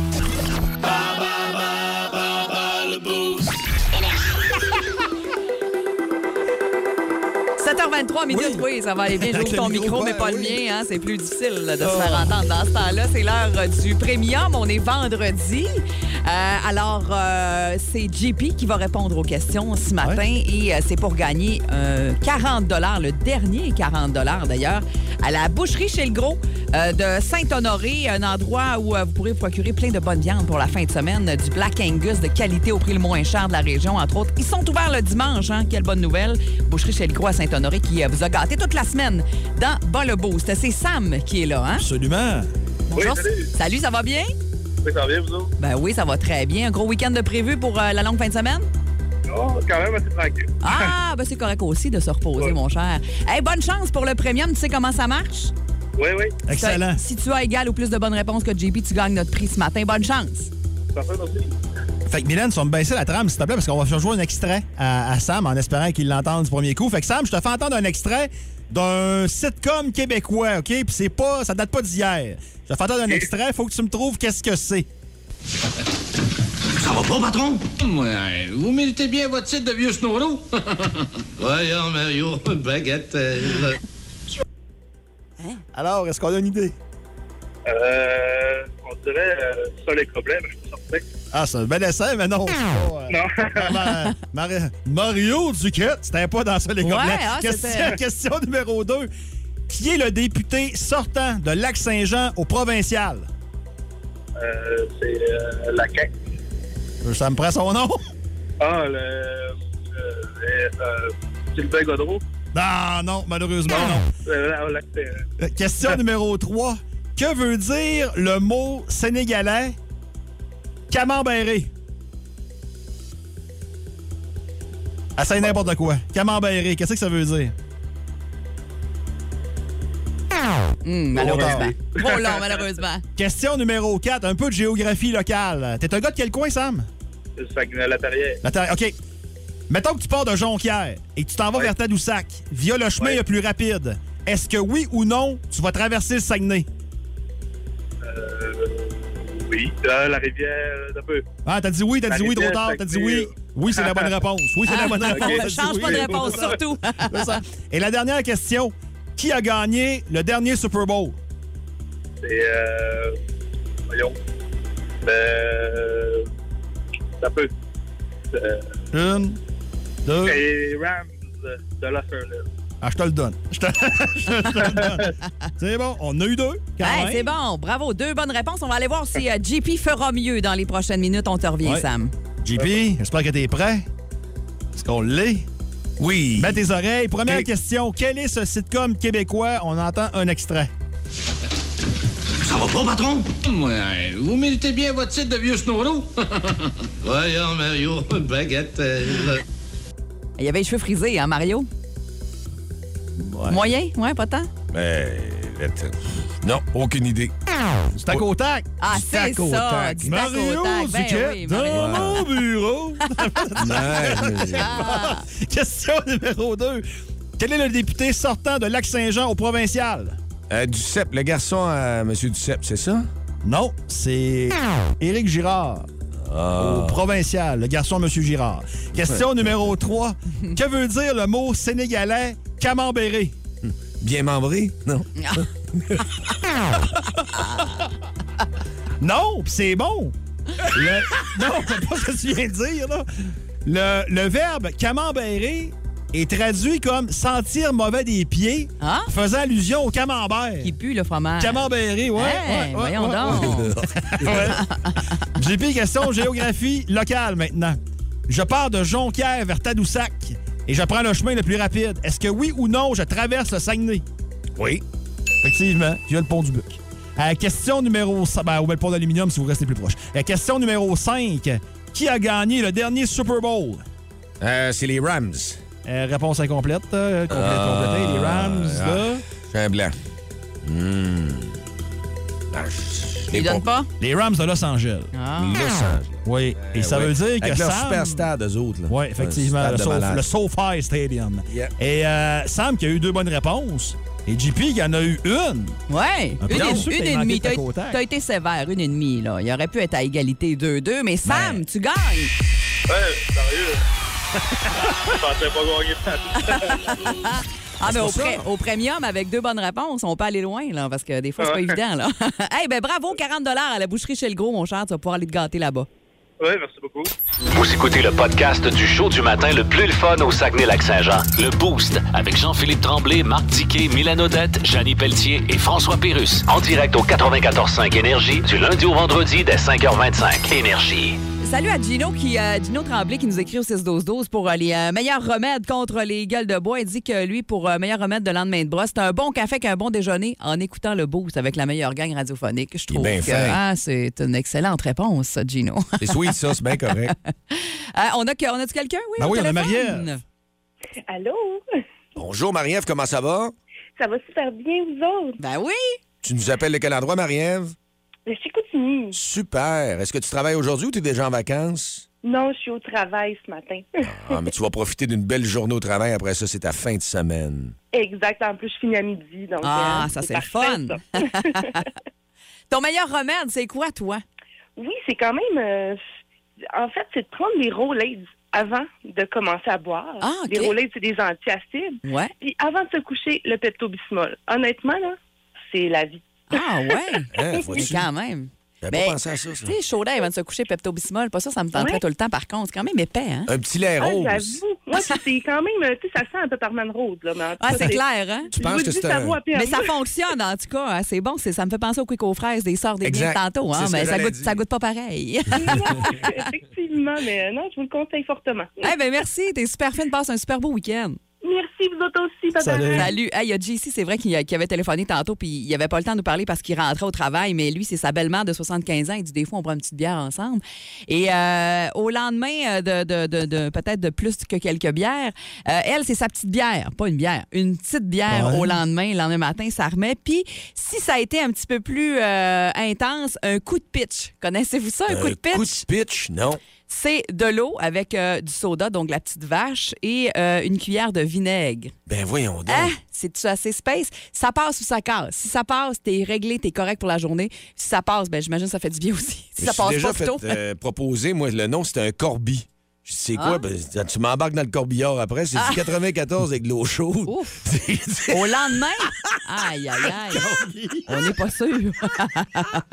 7h23 minutes, oui, ça va aller bien. J'ouvre ton micro, mais ben pas le mien. Hein? C'est plus difficile là, de se faire entendre dans ce temps-là. C'est l'heure euh, du premium. On est vendredi. Euh, alors, euh, c'est JP qui va répondre aux questions ce matin et euh, c'est pour gagner euh, 40 le dernier 40 d'ailleurs, à la boucherie chez le Gros de Saint-Honoré, un endroit où vous pourrez vous procurer plein de bonnes viandes pour la fin de semaine, du Black Angus de qualité au prix le moins cher de la région, entre autres. Ils sont ouverts le dimanche, hein? quelle bonne nouvelle. Boucherie chez le Gros à Saint-Honoré qui euh, vous a gâté toute la semaine dans Bas le Boost. C'est Sam qui est là, hein? Absolument. Bonjour. salut. salut, ça va bien? Oui, ça va bien, vous autres? Ben oui, ça va très bien. Un gros week-end de prévu pour euh, la longue fin de semaine? Oh, quand même assez tranquille. Ah, ben c'est correct aussi de se reposer, Ouais. mon cher. Hey, bonne chance pour le premium. Tu sais comment ça marche? Oui, oui. Excellent. Si tu as égal ou plus de bonnes réponses que JP, tu gagnes notre prix ce matin. Bonne chance. Ça fait aussi. Fait que Mylène, tu vas me baisser la trame, s'il te plaît, parce qu'on va faire jouer un extrait à, à Sam en espérant qu'il l'entende du premier coup. Fait que Sam, je te fais entendre un extrait d'un sitcom québécois, OK? Puis c'est pas. ça date pas d'hier. Je te fais entendre un extrait, faut que tu me trouves qu'est-ce que c'est. Ça va pas, patron? Ouais, vous méritez bien votre titre de vieux snorro. Voyons, Mario, baguette. euh, Alors, est-ce qu'on a une idée? Euh, on dirait euh, ça les problèmes, je suis certain. Ah, c'est un bel essai, mais non. c'est pas, euh, Non. Ma- Mari- Mario Duquette, c'était pas dans ça les Ouais, ah, question, numéro 2. Qui est le député sortant de Lac-Saint-Jean au provincial? Euh, c'est euh, la CAQ. Ça me prend son nom? Ah, le. Euh, euh, Sylvain Godreau. Non, non, malheureusement, non. Euh, euh, Euh, Question numéro 3. Que veut dire le mot sénégalais camembéré? Essaye n'importe quoi. Camembéré, qu'est-ce que ça veut dire? Hum, malheureusement. Trop long, malheureusement. Question numéro 4, un peu de géographie locale. T'es un gars de quel coin, Sam? la Terrière. La Terre- OK. Mettons que tu pars de Jonquière et que tu t'en vas vers Tadoussac via le chemin Ouais. le plus rapide. Est-ce que oui ou non, tu vas traverser le Saguenay? Euh, oui. Euh, la rivière, un peu. Ah, t'as dit oui, t'as dit oui trop tard, t'as dit oui. Oui, c'est la bonne réponse. Oui, c'est la bonne Ah, réponse. ok. t'as dit Change oui. pas de réponse, surtout. Ça. Et la dernière question. Qui a gagné le dernier Super Bowl? C'est. Euh, voyons. Euh, un peu. Euh, Une, deux. les Rams de Los Angeles. Ah, je te le donne. Je te, je te le donne. C'est bon, on a eu deux. Hey, c'est bon. Bravo. Deux bonnes réponses. On va aller voir si euh, JP fera mieux dans les prochaines minutes. On te revient, Ouais. Sam. JP, j'espère que t'es prêt. Est-ce qu'on l'est? Oui. Mets tes oreilles. Première question. Quel est ce sitcom québécois? On entend un extrait. Ça va pas, patron? Ouais, vous méritez bien votre titre de vieux snorro. Voyons, Mario, baguette. euh, Il y avait les cheveux frisés, hein, Mario? Moyen? Ouais, pas tant? Mais, lettre- non, aucune idée. C'est à Côtac. Ah, c'est au ça. Du Mario. Ben Duquette oui, dans mon bureau. Ah. Question numéro 2. Quel est le député sortant de Lac-Saint-Jean au provincial? Euh, Duceppe, le garçon à M. Duceppe, c'est ça? Non, c'est Éric Girard. Au provincial, le garçon de M. Girard. Question numéro 3. que veut dire le mot sénégalais camembéré? Bien membré? Non? Non, pis c'est bon. Le- Non, c'est pas ce que tu viens de dire, là. Le, le verbe camembérer est traduit comme sentir mauvais des pieds, Ah? faisant allusion au camembert. Qui pue le fromage. Camembéré, ouais. Hey, ouais, ouais, voyons ouais, donc. ouais. J'ai pris question géographie locale maintenant. Je pars de Jonquière vers Tadoussac et je prends le chemin le plus rapide. Est-ce que oui ou non, je traverse le Saguenay? Oui. Effectivement, via le pont du Buc. Euh, question numéro 5. Ben, ou bien le pont d'aluminium si vous restez plus proche. Euh, question numéro 5. Qui a gagné le dernier Super Bowl? Euh, c'est les Rams. Euh, réponse incomplète. complète, Ah, complétée. Les Rams, ah. là. J'ai un blanc. Hmm. Ah, je- Il donne pas? Les Rams de Los Angeles. Ah. Los Angeles. Oui. Et Euh, ça ouais. veut dire que Avec leur Sam... super stade, eux autres. là. Oui, effectivement. Le, Sof- SoFi Stadium. Yeah. Et euh, Sam qui a eu deux bonnes réponses. Et JP qui en a eu une. Ouais, Un peu une, et manqué demie. de T'as été sévère, une et demie. Là. Il aurait pu être à égalité 2-2, mais Sam, Ben. tu gagnes. Ouais, sérieux. Je pensais pas gagner Ah, mais au, ça. pré- au premium, avec deux bonnes réponses, on peut aller loin, là, parce que des fois, c'est pas évident. là. hey, ben bravo, 40 à la boucherie chez le gros, mon cher. Tu vas pouvoir aller te gâter là-bas. Oui, merci beaucoup. Vous écoutez le podcast du show du matin le plus le fun au Saguenay-Lac-Saint-Jean. Le Boost avec Jean-Philippe Tremblay, Marc Tiquet, Milan Odette, Janine Pelletier et François Pérus. En direct au 94.5 Énergie du lundi au vendredi dès 5h25. Énergie. Salut à Gino, qui, euh, Gino Tremblay qui nous écrit au 6-12-12 pour euh, les euh, meilleurs remèdes contre les gueules de bois. Il dit que lui, pour euh, meilleur remède de lendemain de brosse, c'est un bon café qu'un bon déjeuner en écoutant le boost avec la meilleure gang radiophonique. Je trouve bien que ah, c'est une excellente réponse, ça, Gino. C'est sweet, ça, c'est bien correct. Euh, on a, on a-tu quelqu'un? Oui, Ben au oui, on a? Marie-Ève. Allô? Bonjour, Marie-Ève, comment ça va? Ça va super bien, vous autres? Ben oui. Tu nous appelles de quel endroit, Marie-Ève? De Chicoutimi. Super. Est-ce que tu travailles aujourd'hui ou tu es déjà en vacances? Non, je suis au travail ce matin. Ah, mais tu vas profiter d'une belle journée au travail. Après ça, c'est ta fin de semaine. exact. En plus, je finis à midi. Donc, Ah, euh, ça, c'est fun. ça. Ton meilleur remède, c'est quoi, toi? Oui, c'est quand même. euh, en fait, c'est de prendre des Rolaids avant de commencer à boire. Ah, OK. Les Rolaids, c'est des antiacides. Ouais. Puis avant de se coucher, le Pepto-Bismol. Honnêtement, là, c'est la vie. Ah, ouais? Hein, Mais quand même. J'avais Mais, pas pensé à ça, ça. Tu sais, chaud d'air avant de se coucher, Pepto-Bismol, pas ça, ça me tenterait Ouais. tout le temps, par contre. C'est quand même épais, hein? Un petit lait Ah, rose. J'avoue. Moi, c'est quand même. Tu sais, ça sent un peu parman rose. Là, mais Ah, c'est clair, hein? Tu penses que c'est ça un-. Mais ça fonctionne, en tout cas. hein, C'est bon. Ça me fait penser au quick aux fraises des sorts des biens tantôt, hein? Mais ça goûte, ça goûte pas pareil. Effectivement, mais non, je vous le conseille fortement. Eh ben merci. T'es super fine. Passe un super beau week-end. Merci, vous autres aussi. Bye bye. Salut. Hey, Il y a JC, c'est vrai qu'il avait téléphoné tantôt, puis il avait pas le temps de nous parler parce qu'il rentrait au travail, mais lui, c'est sa belle-mère de 75 ans. Il dit des fois, on prend une petite bière ensemble. Et euh, au lendemain euh, de, de- de- de- peut-être de plus que quelques bières, euh, elle, c'est sa petite bière, pas une bière, une petite bière Ouais. au lendemain, le lendemain matin, ça remet. Puis si ça a été un petit peu plus euh, intense, un coup de pitch. Connaissez-vous ça, un coup de pitch? coup de pitch, non. C'est de l'eau avec euh, du soda, donc la petite vache, et euh, une cuillère de vinaigre. Ben voyons donc. Hein? C'est-tu assez space? Ça passe ou ça casse? Si ça passe, t'es réglé, t'es correct pour la journée. Si ça passe, ben j'imagine que ça fait du bien aussi. Si ça passe déjà pas fait plutôt. euh, proposer, moi, le nom, c'était un corbi. Je sais quoi? Ah. Ben, tu m'embarques dans le corbillard après. C'est du 94 avec de l'eau chaude. Au lendemain? Aïe, aïe, aïe. On n'est pas sûr.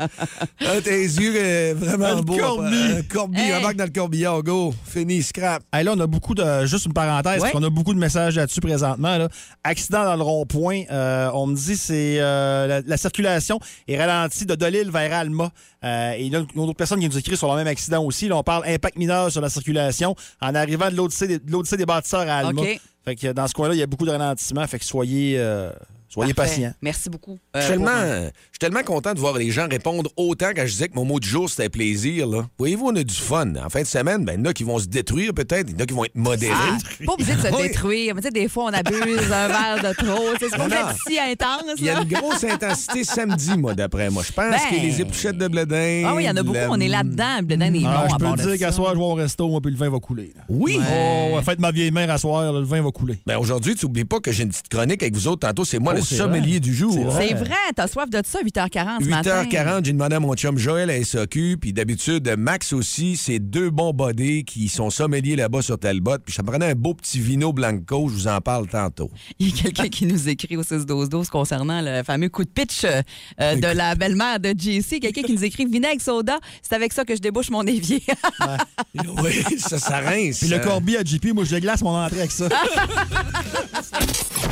Ah, tes yeux euh, vraiment Un beaux. corbi. Un corbi, Hey. embarque dans le corbillard, go. Fini, scrap. Hey, là, on a beaucoup de. Juste une parenthèse, Ouais. parce qu'on a beaucoup de messages là-dessus présentement. là. Accident dans le rond-point. euh, on me dit c'est euh, la, la circulation est ralentie de Delille vers Alma. Euh, et là, il y a d'autres personnes qui nous écrivent sur le même accident aussi. Là, on parle impact mineur sur la circulation en arrivant de l'Odyssée des, de des bâtisseurs à Alma. Fait que dans ce coin-là, il y a beaucoup de ralentissement. Fait que soyez, euh, soyez Parfait. patients. Merci beaucoup. Je Euh, suis tellement, je suis tellement content de voir les gens répondre autant quand je disais que mon mot du jour, c'était plaisir. Là. Voyez-vous, on a du fun. En fin de semaine, ben, il y en a qui vont se détruire peut-être, il y en a qui vont être modérés. Ah, pas obligé de se Oui. détruire. Mais tu sais, des fois, on abuse un verre de trop. C'est pas si intense. Il y a une grosse intensité samedi, moi, d'après moi. Je pense Ben. qu'il y a les épluchettes de bledin. Ah oui, il y en a beaucoup. la- On est là-dedans. Le bledin des Ah, bons je peux dire qu'à soir, je vais au resto, moi, puis le vin va couler. là. Oui. Oh, ouais, faites ma vieille mère à soir, là, le vin va couler. Ben aujourd'hui, tu n'oublies pas que j'ai une petite chronique avec vous autres. Tantôt, c'est moi Oh, le sommelier vrai. du jour. C'est vrai, t'as soif de ça, 8h40 ce matin. 8h40, j'ai demandé à mon chum Joël à SAQ, puis d'habitude, Max aussi, c'est deux bons bodés qui sont sommeliers là-bas sur Talbot, puis ça me prenait un beau petit vino blanco, je vous en parle tantôt. Il y a quelqu'un qui nous écrit au 6-12-12 concernant le fameux coup de pitch euh, euh, de la belle-mère de JC. Quelqu'un qui nous écrit vinaigre soda, c'est avec ça que je débouche mon évier. oui, ça, ça rince. Puis le hein. corbi à JP, moi, je déglace mon entrée avec ça.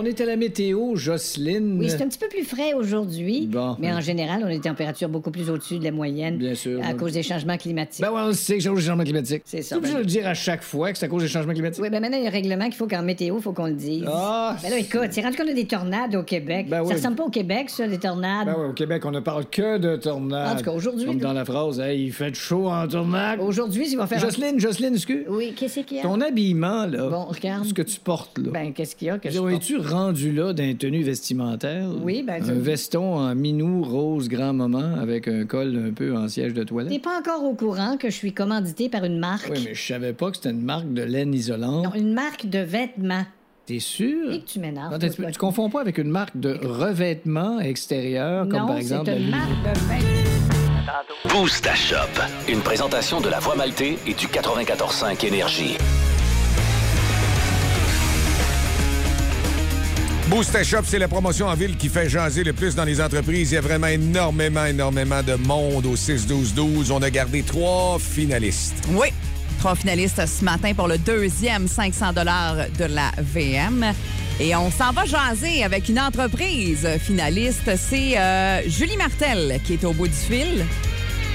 on est à la météo, Jocelyne. Oui, c'est un petit peu plus frais aujourd'hui, Bon. mais en général, on a des températures beaucoup plus au-dessus de la moyenne Bien sûr. à cause des changements climatiques. Ben ouais, on sait que c'est à cause des changements climatiques. C'est ça, Tu obligé ben- de le dire à chaque fois que c'est à cause des changements climatiques? Oui, ben maintenant, il y a un règlement qu'il faut qu'en météo, il faut qu'on le dise. Ah! Ben là, écoute, c'est rendu qu'on a des tornades au Québec. Ben ça oui. ressemble pas au Québec, ça, des tornades. Ben ouais, au Québec, on ne parle que de tornades. En tout cas, aujourd'hui, Comme dans la phrase, hey, il fait chaud en tornade. Aujourd'hui, il va faire... Jocelyne, Jocelyne, excuse. Oui, qu'est-ce qu'il y a? Ton habillement, là. Bon, regarde. Ce que tu portes, là. Ben, qu'est-ce qu'il y a que je rendu là d'un tenue vestimentaire? Oui, ben, Un veston en minou rose grand moment avec un col un peu en siège de toilette? T'es pas encore au courant que je suis commandité par une marque? Oui, mais je savais pas que c'était une marque de laine isolante. Non, une marque de vêtements. T'es sûr? Et que tu m'énerves. Tu, tu confonds pas avec une marque de revêtement extérieur, comme Non, par c'est exemple. une la- marque de vêtements. Boost à Shop. Une présentation de la Voix Maltais et du 94.5 Énergie. Boost Shop, c'est la promotion en ville qui fait jaser le plus dans les entreprises. Il y a vraiment énormément, énormément de monde au 6-12-12. On a gardé trois finalistes. Oui. Trois finalistes ce matin pour le deuxième 500 de la VM. Et on s'en va jaser avec une entreprise finaliste. C'est euh, Julie Martel qui est au bout du fil.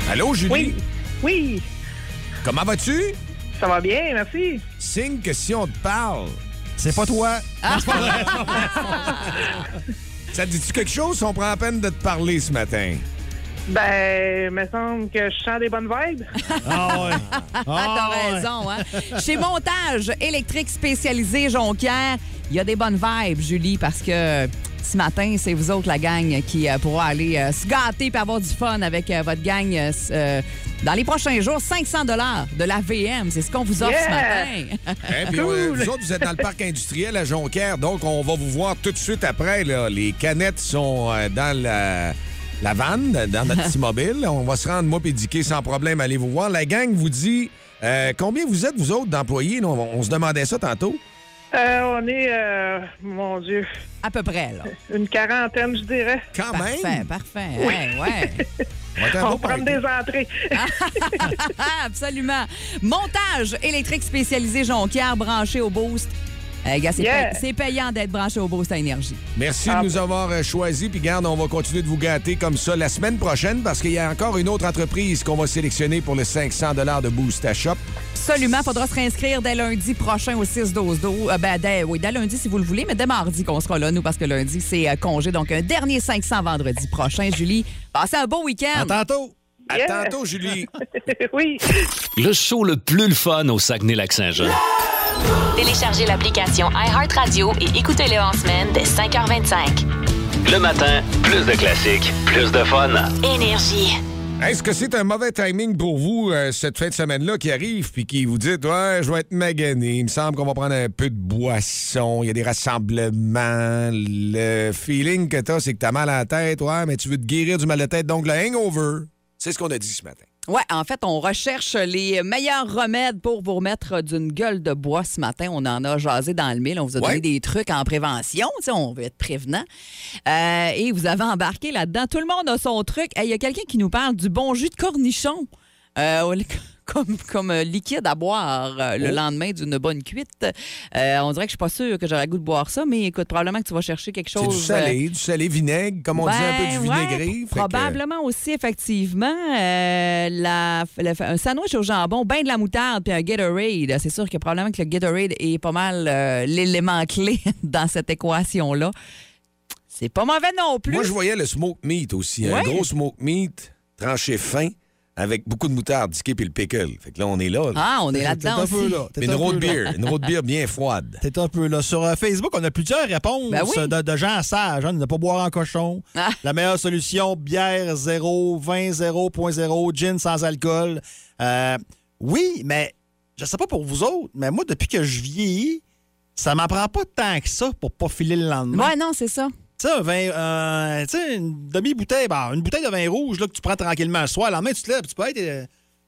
Allô, Julie? Oui. Oui. Comment vas-tu? Ça va bien, merci. Signe que si on te parle. C'est pas toi. Ça te dit-tu quelque chose? Si on prend la peine de te parler ce matin? Ben, me semble que je sens des bonnes vibes. Ah ouais. T'as raison, hein? Chez Montage électrique spécialisé Jonquière, il y a des bonnes vibes, Julie, parce que ce matin, c'est vous autres, la gang, qui euh, pourra aller euh, se gâter et avoir du fun avec euh, votre gang dans les prochains jours. 500 de la VM, c'est ce qu'on vous offre ce matin. Hein, puis vous autres, vous êtes dans le parc industriel à Jonquière, donc on va vous voir tout de suite après. là. Les canettes sont euh, dans la, la vanne, dans notre petit mobile. On va se rendre, moi Dicky, sans problème, allez vous voir. La gang vous dit euh, combien vous êtes, vous autres, d'employés? on se demandait ça tantôt. Euh, on est, euh, mon Dieu, À peu près, là. une quarantaine, je dirais. Quand Parfait, même! parfait. Oui. Ouais, ouais. On va On prend des entrées. Absolument. Montage électrique spécialisé Jonquière branché au boost. Euh, gars, c'est Yeah. pay- c'est payant d'être branché au boost à énergie. Merci Ah. de nous avoir euh, choisis. Puis garde, on va continuer de vous gâter comme ça la semaine prochaine parce qu'il y a encore une autre entreprise qu'on va sélectionner pour le 500 de Boost à Shop. Absolument. Faudra se réinscrire dès lundi prochain au 6-12-12. Euh, ben, dès, oui, dès lundi si vous le voulez, mais dès mardi qu'on sera là, nous, parce que lundi, c'est euh, congé. Donc, un dernier 500 vendredi prochain. Julie, passez un beau week-end. À tantôt. À Yeah. tantôt, Julie. oui. Le show le plus le fun au Saguenay-Lac-Saint-Jean. Téléchargez l'application iHeartRadio et écoutez-le en semaine dès 5h25. Le matin, plus de classiques, plus de fun. Énergie. Est-ce que c'est un mauvais timing pour vous, euh, cette fin de semaine-là qui arrive, puis qui vous dites, ouais, je vais être magané, il me semble qu'on va prendre un peu de boisson, il y a des rassemblements, le feeling que t'as, c'est que t'as mal à la tête, ouais, mais tu veux te guérir du mal de tête, donc le hangover. C'est ce qu'on a dit ce matin. Ouais, en fait, on recherche les meilleurs remèdes pour vous remettre d'une gueule de bois ce matin. On en a jasé dans le mille. On vous a donné Ouais. des trucs en prévention. On veut être prévenant. Euh, et vous avez embarqué là-dedans. Tout le monde a son truc. Hey, Il y a quelqu'un qui nous parle du bon jus de cornichon. Euh, comme, comme euh, liquide à boire euh, le Oh. lendemain d'une bonne cuite. Euh, on dirait que je suis pas sûre que j'aurais le goût de boire ça, mais écoute, probablement que tu vas chercher quelque C'est chose. du salé, du salé vinaigre, comme on dit un peu Ben, du ouais, vinaigré. que- probablement aussi, effectivement. la, la- un sandwich au jambon, ben de la moutarde, puis un Gatorade. C'est sûr que probablement que le Gatorade est pas mal l'élément clé dans cette équation-là. C'est pas mauvais non plus. Moi, je voyais le smoke meat aussi. Un Ouais. gros smoke meat tranché fin avec beaucoup de moutarde, diqué puis le pickle. Fait que là, on est là. là. Ah, on est là-dedans un peu aussi. là. Puis une un road beer. Une road beer bien froide. T'es un peu là. Sur euh, Facebook, on a plusieurs réponses Ben oui. euh, de, de gens sages. hein, de ne pas boire en cochon. Ah. La meilleure solution, bière zéro, vin 0.0, gin sans alcool. Euh, oui, mais je sais pas pour vous autres, mais moi, depuis que je vieillis, ça m'en prend pas tant que ça pour pas filer le lendemain. Ouais, non, c'est ça. Tu sais, un vin, euh, tu sais, une demi-bouteille, ben, une bouteille de vin rouge là, que tu prends tranquillement le soir. Le lendemain, tu te lèves, tu peux être. euh,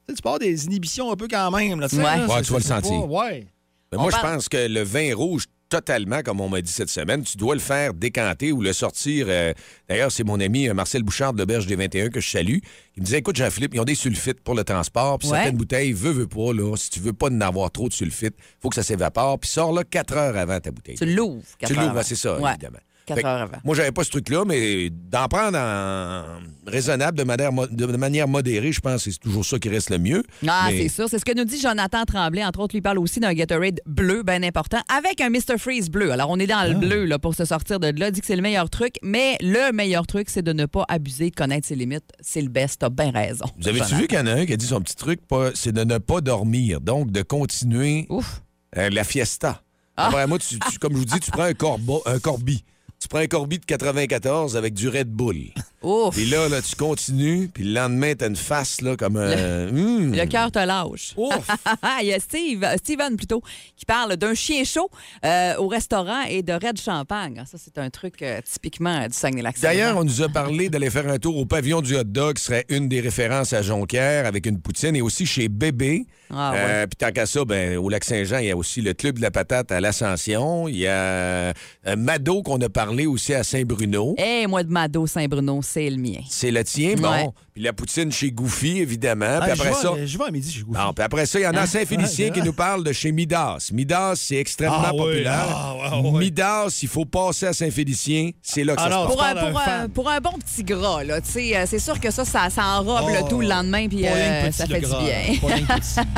tu des inhibitions un peu quand même. Là, tu sais, Ouais. là, Ouais, c'est- tu vas le pas- sentir. Ouais. Mais moi, je parle- pense que le vin rouge, totalement, comme on m'a dit cette semaine, tu dois le faire décanter ou le sortir. euh, D'ailleurs, c'est mon ami Marcel Bouchard de l'Auberge des 21 que je salue. Il me disait Écoute, Jean-Philippe, ils ont des sulfites pour le transport. Puis Ouais. certaines bouteilles, veux, veux pas, là, si tu veux pas en avoir trop de sulfites, faut que ça s'évapore. Puis sors là 4 heures avant ta bouteille. Tu l'ouvres. quatre Tu l'ouvres, avant. c'est ça, Ouais, évidemment. Heures avant. Moi, j'avais pas ce truc-là, mais d'en prendre en raisonnable, de manière, mo- de manière modérée, je pense que c'est toujours ça qui reste le mieux. Ah, Mais- c'est sûr. C'est ce que nous dit Jonathan Tremblay. Entre autres, lui parle aussi d'un Gatorade bleu, bien important, avec un Mr. Freeze bleu. Alors, on est dans le Ah. bleu là, pour se sortir de là. dit que c'est le meilleur truc, mais le meilleur truc, c'est de ne pas abuser, de connaître ses limites. C'est le best. T'as bien raison. Vous avez-tu vu qu'il y en a un qui a dit son petit truc, c'est de ne pas dormir, donc de continuer Ouf. euh, la fiesta. Ah. Après, moi, tu- tu- comme je vous dis, tu prends un, corbo, un corbi. Tu prends un corbi de 94 avec du Red Bull. Ouf. Puis là, là, tu continues, puis le lendemain, t'as une face là, comme un... Le cœur te lâche. Ouf. Il y a Steve, euh, Steven plutôt, qui parle d'un chien chaud euh, au restaurant et de Red Champagne. Ça, c'est un truc euh, typiquement du Saguenay-Lac-Saint-Jean. D'ailleurs, on nous a parlé d'aller faire un tour au pavillon du hot dog, qui serait une des références à Jonquière avec une poutine, et aussi chez Bébé. Ah, ouais. Euh, Puis tant qu'à ça, ben, au Lac-Saint-Jean, il y a aussi le Club de la patate à l'Ascension. Il y a euh, Mado qu'on a parlé aussi à Saint-Bruno. Eh, moi de Mado Saint-Bruno, c'est le mien. C'est le tien, bon. Ouais. Puis la poutine chez Goofy, évidemment. Puis Ah, après je ça... vais- Je vais à midi chez Goofy. Non, puis après ça, il y en a à Saint-Félicien Ah, qui nous parle de chez Midas. Midas, c'est extrêmement Ah oui, populaire. ah, ouais, ouais. Midas, il faut passer à Saint-Félicien. C'est là que Ah ça non, se passe. Pour un, pour, un, fan. pour un bon petit gras, là, tu sais, euh, c'est sûr que ça, ça, ça enrobe Oh, le tout le lendemain, puis euh, ça fait gras, du bien.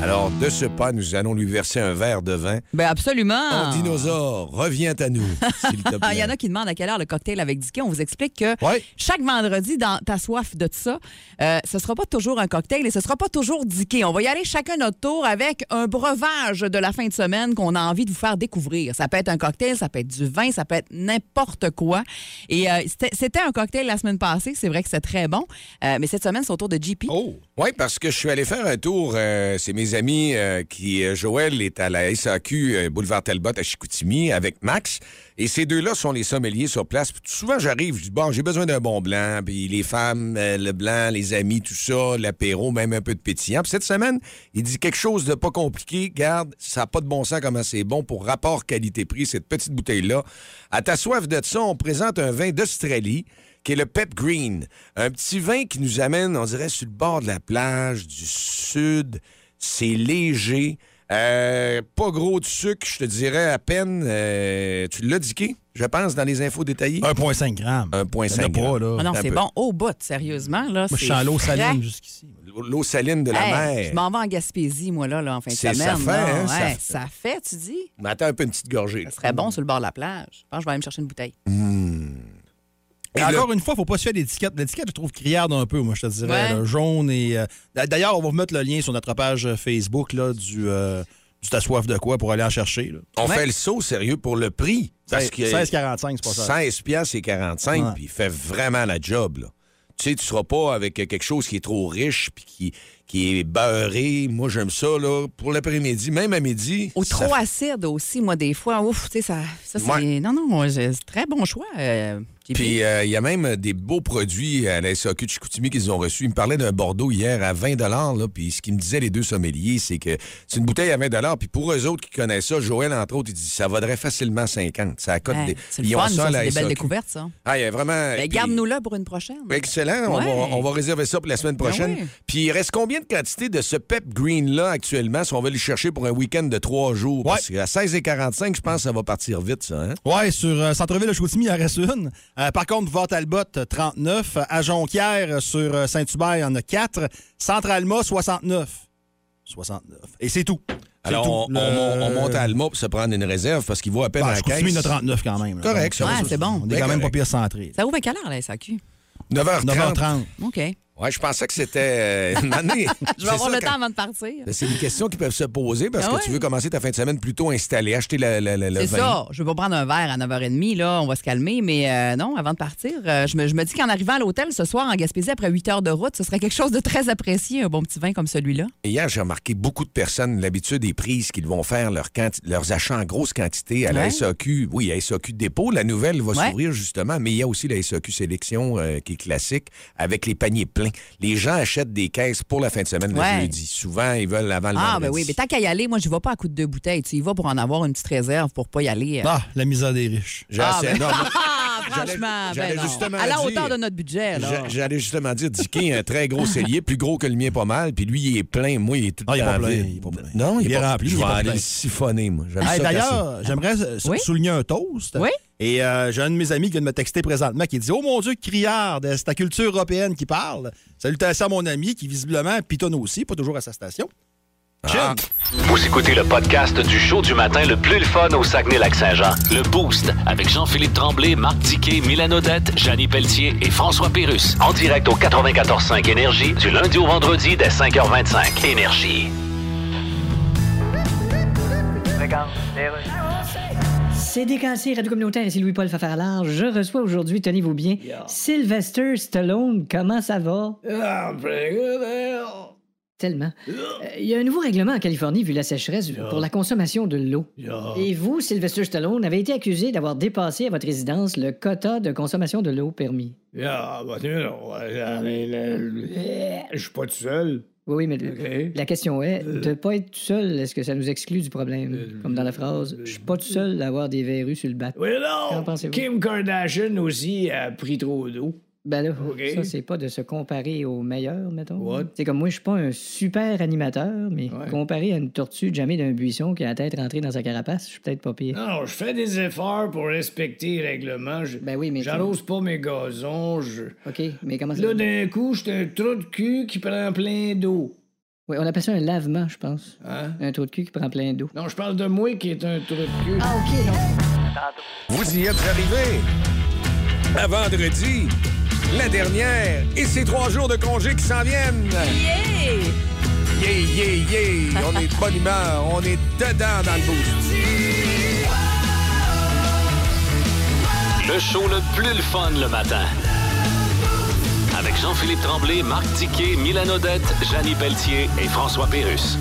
Alors, de ce pas, nous allons lui verser un verre de vin. Ben absolument. Un dinosaure, reviens à nous, s'il te Ah, plaît. Il y en a qui demandent à quelle heure le cocktail avec Dicky. On vous explique que chaque vendredi, dans ta soif de ça, euh, ce sera pas toujours un cocktail et ce sera pas toujours Dicky. On va y aller chacun notre tour avec un breuvage de la fin de semaine qu'on a envie de vous faire découvrir. Ça peut être un cocktail, ça peut être du vin, ça peut être n'importe quoi. Et euh, c'était- c'était un cocktail la semaine passée. C'est vrai que c'est très bon. Euh, mais cette semaine, c'est au tour de JP. Oh! Oui, parce que je suis allé faire un tour. euh, c'est mes amis euh, qui. euh, Joël est à la SAQ euh, Boulevard Talbot à Chicoutimi avec Max. Et ces deux-là sont les sommeliers sur place. Souvent, j'arrive, je dis bon, j'ai besoin d'un bon blanc. Puis les femmes, le blanc, les amis, tout ça, l'apéro, même un peu de pétillant. Puis cette semaine, il dit quelque chose de pas compliqué. Garde, ça n'a pas de bon sens comment c'est bon pour rapport qualité-prix, cette petite bouteille-là. À ta soif de ça, on présente un vin d'Australie qui est le Pep Green. Un petit vin qui nous amène, on dirait, sur le bord de la plage du sud. C'est léger. Euh, pas gros de sucre, je te dirais à peine. euh, tu l'as diqué, je pense, dans les infos détaillées? 1,5 grammes. 1,5 Il y en a pas, là. Ah non, c'est bon au bout, sérieusement. Là, Moi, je suis en l'eau saline jusqu'ici. L'eau saline de la Hey, mer. Je m'en vais en Gaspésie, moi, là, là en fin de C'est- semaine. ça fait, là. hein, ça Ouais, ça fait, tu dis? Mais attends un peu une petite gorgée. Ce serait bon sur le bord de la plage. Je pense que je vais aller me chercher une bouteille. Et encore une fois, faut pas se faire d'étiquette. L'étiquette, je trouve criarde un peu, moi, je te dirais. Ouais. là, jaune et. euh, D'ailleurs, on va vous mettre le lien sur notre page Facebook là, du, euh, du Ta soif de quoi pour aller en chercher. là. On fait le saut sérieux pour le prix. Parce 16, que 16,45, c'est pas ça. 16 piastres et 45, Ouais. puis il fait vraiment la job. Là. Tu sais, tu seras pas avec quelque chose qui est trop riche puis qui, qui est beurré. Moi, j'aime ça, là, pour l'après-midi, même à midi. Ou ça trop acide aussi, moi, des fois. Ouf, tu sais, ça, ça c'est. Ouais. Non, non, c'est très bon choix. euh. Puis euh, il y a même des beaux produits à la SAQ de Chicoutimi qu'ils ont reçus. Ils me parlaient d'un Bordeaux hier à 20 là, Puis ce qu'ils me disaient, les deux sommeliers, c'est que c'est une bouteille à 20 Puis pour eux autres qui connaissent ça, Joël, entre autres, il dit ça vaudrait facilement 50. Ça cote Ouais, des... c'est le Ils ont fun, ça des belles découvertes, ça. Ah, il y a vraiment... Ben, puis- Garde-nous-là pour une prochaine. Excellent. On, va, on va réserver ça pour la semaine prochaine. Ben oui. Puis il reste combien de quantités de ce Pep Green-là actuellement si on veut le chercher pour un week-end de trois jours? Parce qu'à 16h45, je pense que ça va partir vite, ça. Hein? Ouais, sur euh, Centre-Ville de Chicoutimi, il en reste une. Euh, par contre, Vort Talbot, 39. À Jonquière, euh, sur euh, Saint-Hubert, il y en a 4. Centre-Alma, 69. 69. Et c'est tout. Alors, on, Le- monte à Alma pour se prendre une réserve parce qu'il vaut à peine Ah, à la caisse. il y en a 39 quand même. Correct, va, Ouais, c'est bon. On est quand même pas pire centré. Ça ouvre à quelle heure, la SAQ? 9h30. 9h30. OK. Ouais, je pensais que c'était euh, une année. Je vais avoir le temps avant de partir. C'est des questions qui peuvent se poser parce Ah que tu veux commencer ta fin de semaine plutôt installé, acheter le, le, le- le C'est vin. ça. Je vais pas prendre un verre à 9h30, là. On va se calmer. Mais euh, non, avant de partir, euh, je, me, je me dis qu'en arrivant à l'hôtel ce soir en Gaspésie, après 8 heures de route, ce serait quelque chose de très apprécié, un bon petit vin comme celui-là. Hier, j'ai remarqué beaucoup de personnes, l'habitude est prise qu'ils vont faire leur leurs achats en grosse quantité à la Ouais. SAQ. Oui, à SAQ Dépôt. La nouvelle va Ouais. s'ouvrir justement, mais il y a aussi la SAQ Sélection euh, qui est classique avec les paniers pleins. Les gens achètent des caisses pour la fin de semaine Ouais. le jeudi. Souvent, ils veulent avant le Ah, vendredi. ben oui. Mais tant qu'à y aller, moi, je vais pas à coup de deux bouteilles. Tu y vas pour en avoir une petite réserve pour pas y aller. euh. Ah, la misère des riches. J'ai Ah, assez- ben- non, moi, Ah, J'allais- franchement, ben non. à la dire- hauteur de notre budget, là. J'allais justement dire, Dicky, un très gros cellier, plus gros que le mien pas mal, puis lui, il est plein. Moi, il est tout il est le temps plein, il est pas plein. Non, il Il est pas rempli, Je vais aller le siphonner, moi. Hey, D'ailleurs, j'aimerais Oui? souligner un toast. Oui? Et euh, j'ai un de mes amis qui vient de me texter présentement qui dit Oh mon Dieu, criard, c'est ta culture européenne qui parle. Salutations à mon ami qui visiblement pitonne aussi, pas toujours à sa station. Ah. Vous écoutez le podcast du show du matin le plus le fun au Saguenay-Lac-Saint-Jean. Le Boost avec Jean-Philippe Tremblay, Marc Diquet, Milan Odette, Janine Pelletier et François Pérus. En direct au 94.5 Énergie du lundi au vendredi dès 5h25. Énergie. C'est décancé, Radio Communautaire, ici Louis-Paul Fafarlard. Je reçois aujourd'hui, tenez-vous bien, Sylvester Stallone. Comment ça va? Tellement. Euh, Il y a un nouveau règlement en Californie, vu la sécheresse, pour la consommation de l'eau. Et vous, Sylvester Stallone, avez été accusé d'avoir dépassé à votre résidence le quota de consommation de l'eau permis. Euh, euh, Je suis pas tout seul. Oui, oui, mais la question est, de pas être tout seul, est-ce que ça nous exclut du problème? Comme dans la phrase, je suis pas tout seul à avoir des verrues sur le bateau. Oui, non. Kim Kardashian aussi a pris trop d'eau. Ben là, ça, c'est pas de se comparer aux meilleurs, mettons. What? C'est comme moi, je suis pas un super animateur, mais Ouais. comparé à une tortue jamais d'un buisson qui a la tête rentrée dans sa carapace, je suis peut-être pas pire. Non, je fais des efforts pour respecter les règlements. Je- Ben oui, mais. J'arrose pas mes gazons. Je... OK, mais comment ça. Là, d'un coup, j'étais un trou de cul qui prend plein d'eau. Oui, on appelle ça un lavement, je pense. Hein? Un trou de cul qui prend plein d'eau. Non, je parle de moi qui est un trou de cul. Ah, OK, non. Vous y êtes arrivés. À vendredi, la dernière, et ces trois jours de congé qui s'en viennent. Yeah! Yeah, yeah, yeah. On est de bonne humeur. On est dedans dans le boost. Le show le plus le fun le matin. Avec Jean-Philippe Tremblay, Marc Tiquet, Milan Odette, Janine Pelletier et François Pérus.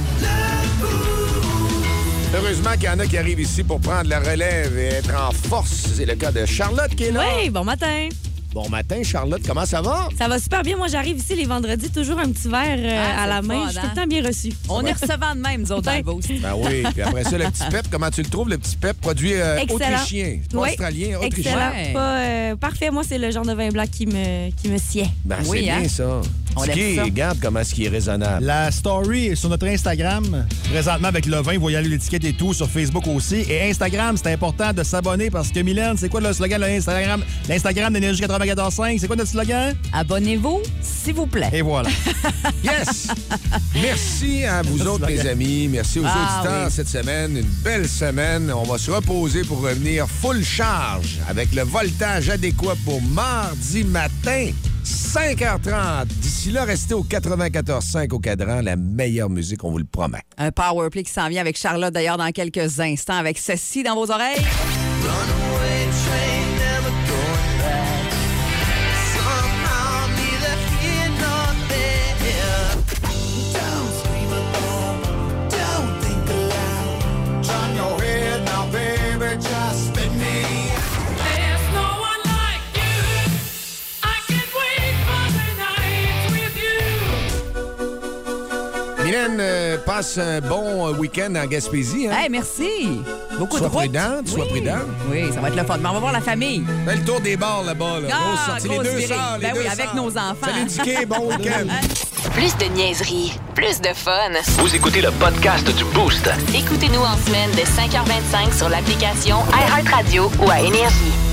Heureusement qu'il y en a qui arrivent ici pour prendre la relève et être en force. C'est le cas de Charlotte qui est là. Oui, bon matin. Bon matin, Charlotte. Comment ça va? Ça va super bien. Moi, j'arrive ici les vendredis, toujours un petit verre euh, Ah, à la main. Je suis tout hein? le temps bien reçu. On est recevant de même, nous autres, dans le. Ben oui. Puis après ça, le petit pep, comment tu le trouves, le petit pep? Produit euh, autrichien? C'est pas Oui, australien, autrichien. Excellent. Ouais. Pas, euh, parfait. Moi, c'est le genre de vin blanc qui me, qui me sied. Ben, Oui, c'est hein? bien ça. Ça. regarde comment est-ce qu'il est raisonnable. La story est sur notre Instagram, présentement avec le vin. Vous voyez l'étiquette et tout, sur Facebook aussi. Et Instagram, c'est important de s'abonner parce que, Mylène, c'est quoi le slogan de l'Instagram, l'Instagram d'Énergie 94.5? C'est quoi notre slogan? Abonnez-vous, s'il vous plaît. Et voilà. Yes! Merci à vous autres, les amis. Merci aux Ah, auditeurs oui. cette semaine. Une belle semaine. On va se reposer pour revenir full charge avec le voltage adéquat pour mardi matin, 5h30. D'ici là, restez au 94.5 au cadran. La meilleure musique, on vous le promet. Un power play qui s'en vient avec Charlotte, d'ailleurs, dans quelques instants, avec ceci dans vos oreilles. Passe un bon euh, week-end en Gaspésie. Hein? Hey, merci. Beaucoup sois de route. prudente, sois Oui. prudente. Oui, ça va être le fun. Mais on va voir la famille. Fais le tour des bars là-bas. Là. Ah. Les deux sœurs. Ben oui, deux avec sœurs. nos enfants. Salut, Dicky. Bon week-end. Plus de niaiserie, plus de fun. Vous écoutez le podcast du Boost. Écoutez-nous en semaine de 5h25 sur l'application iHeartRadio ou à Énergie.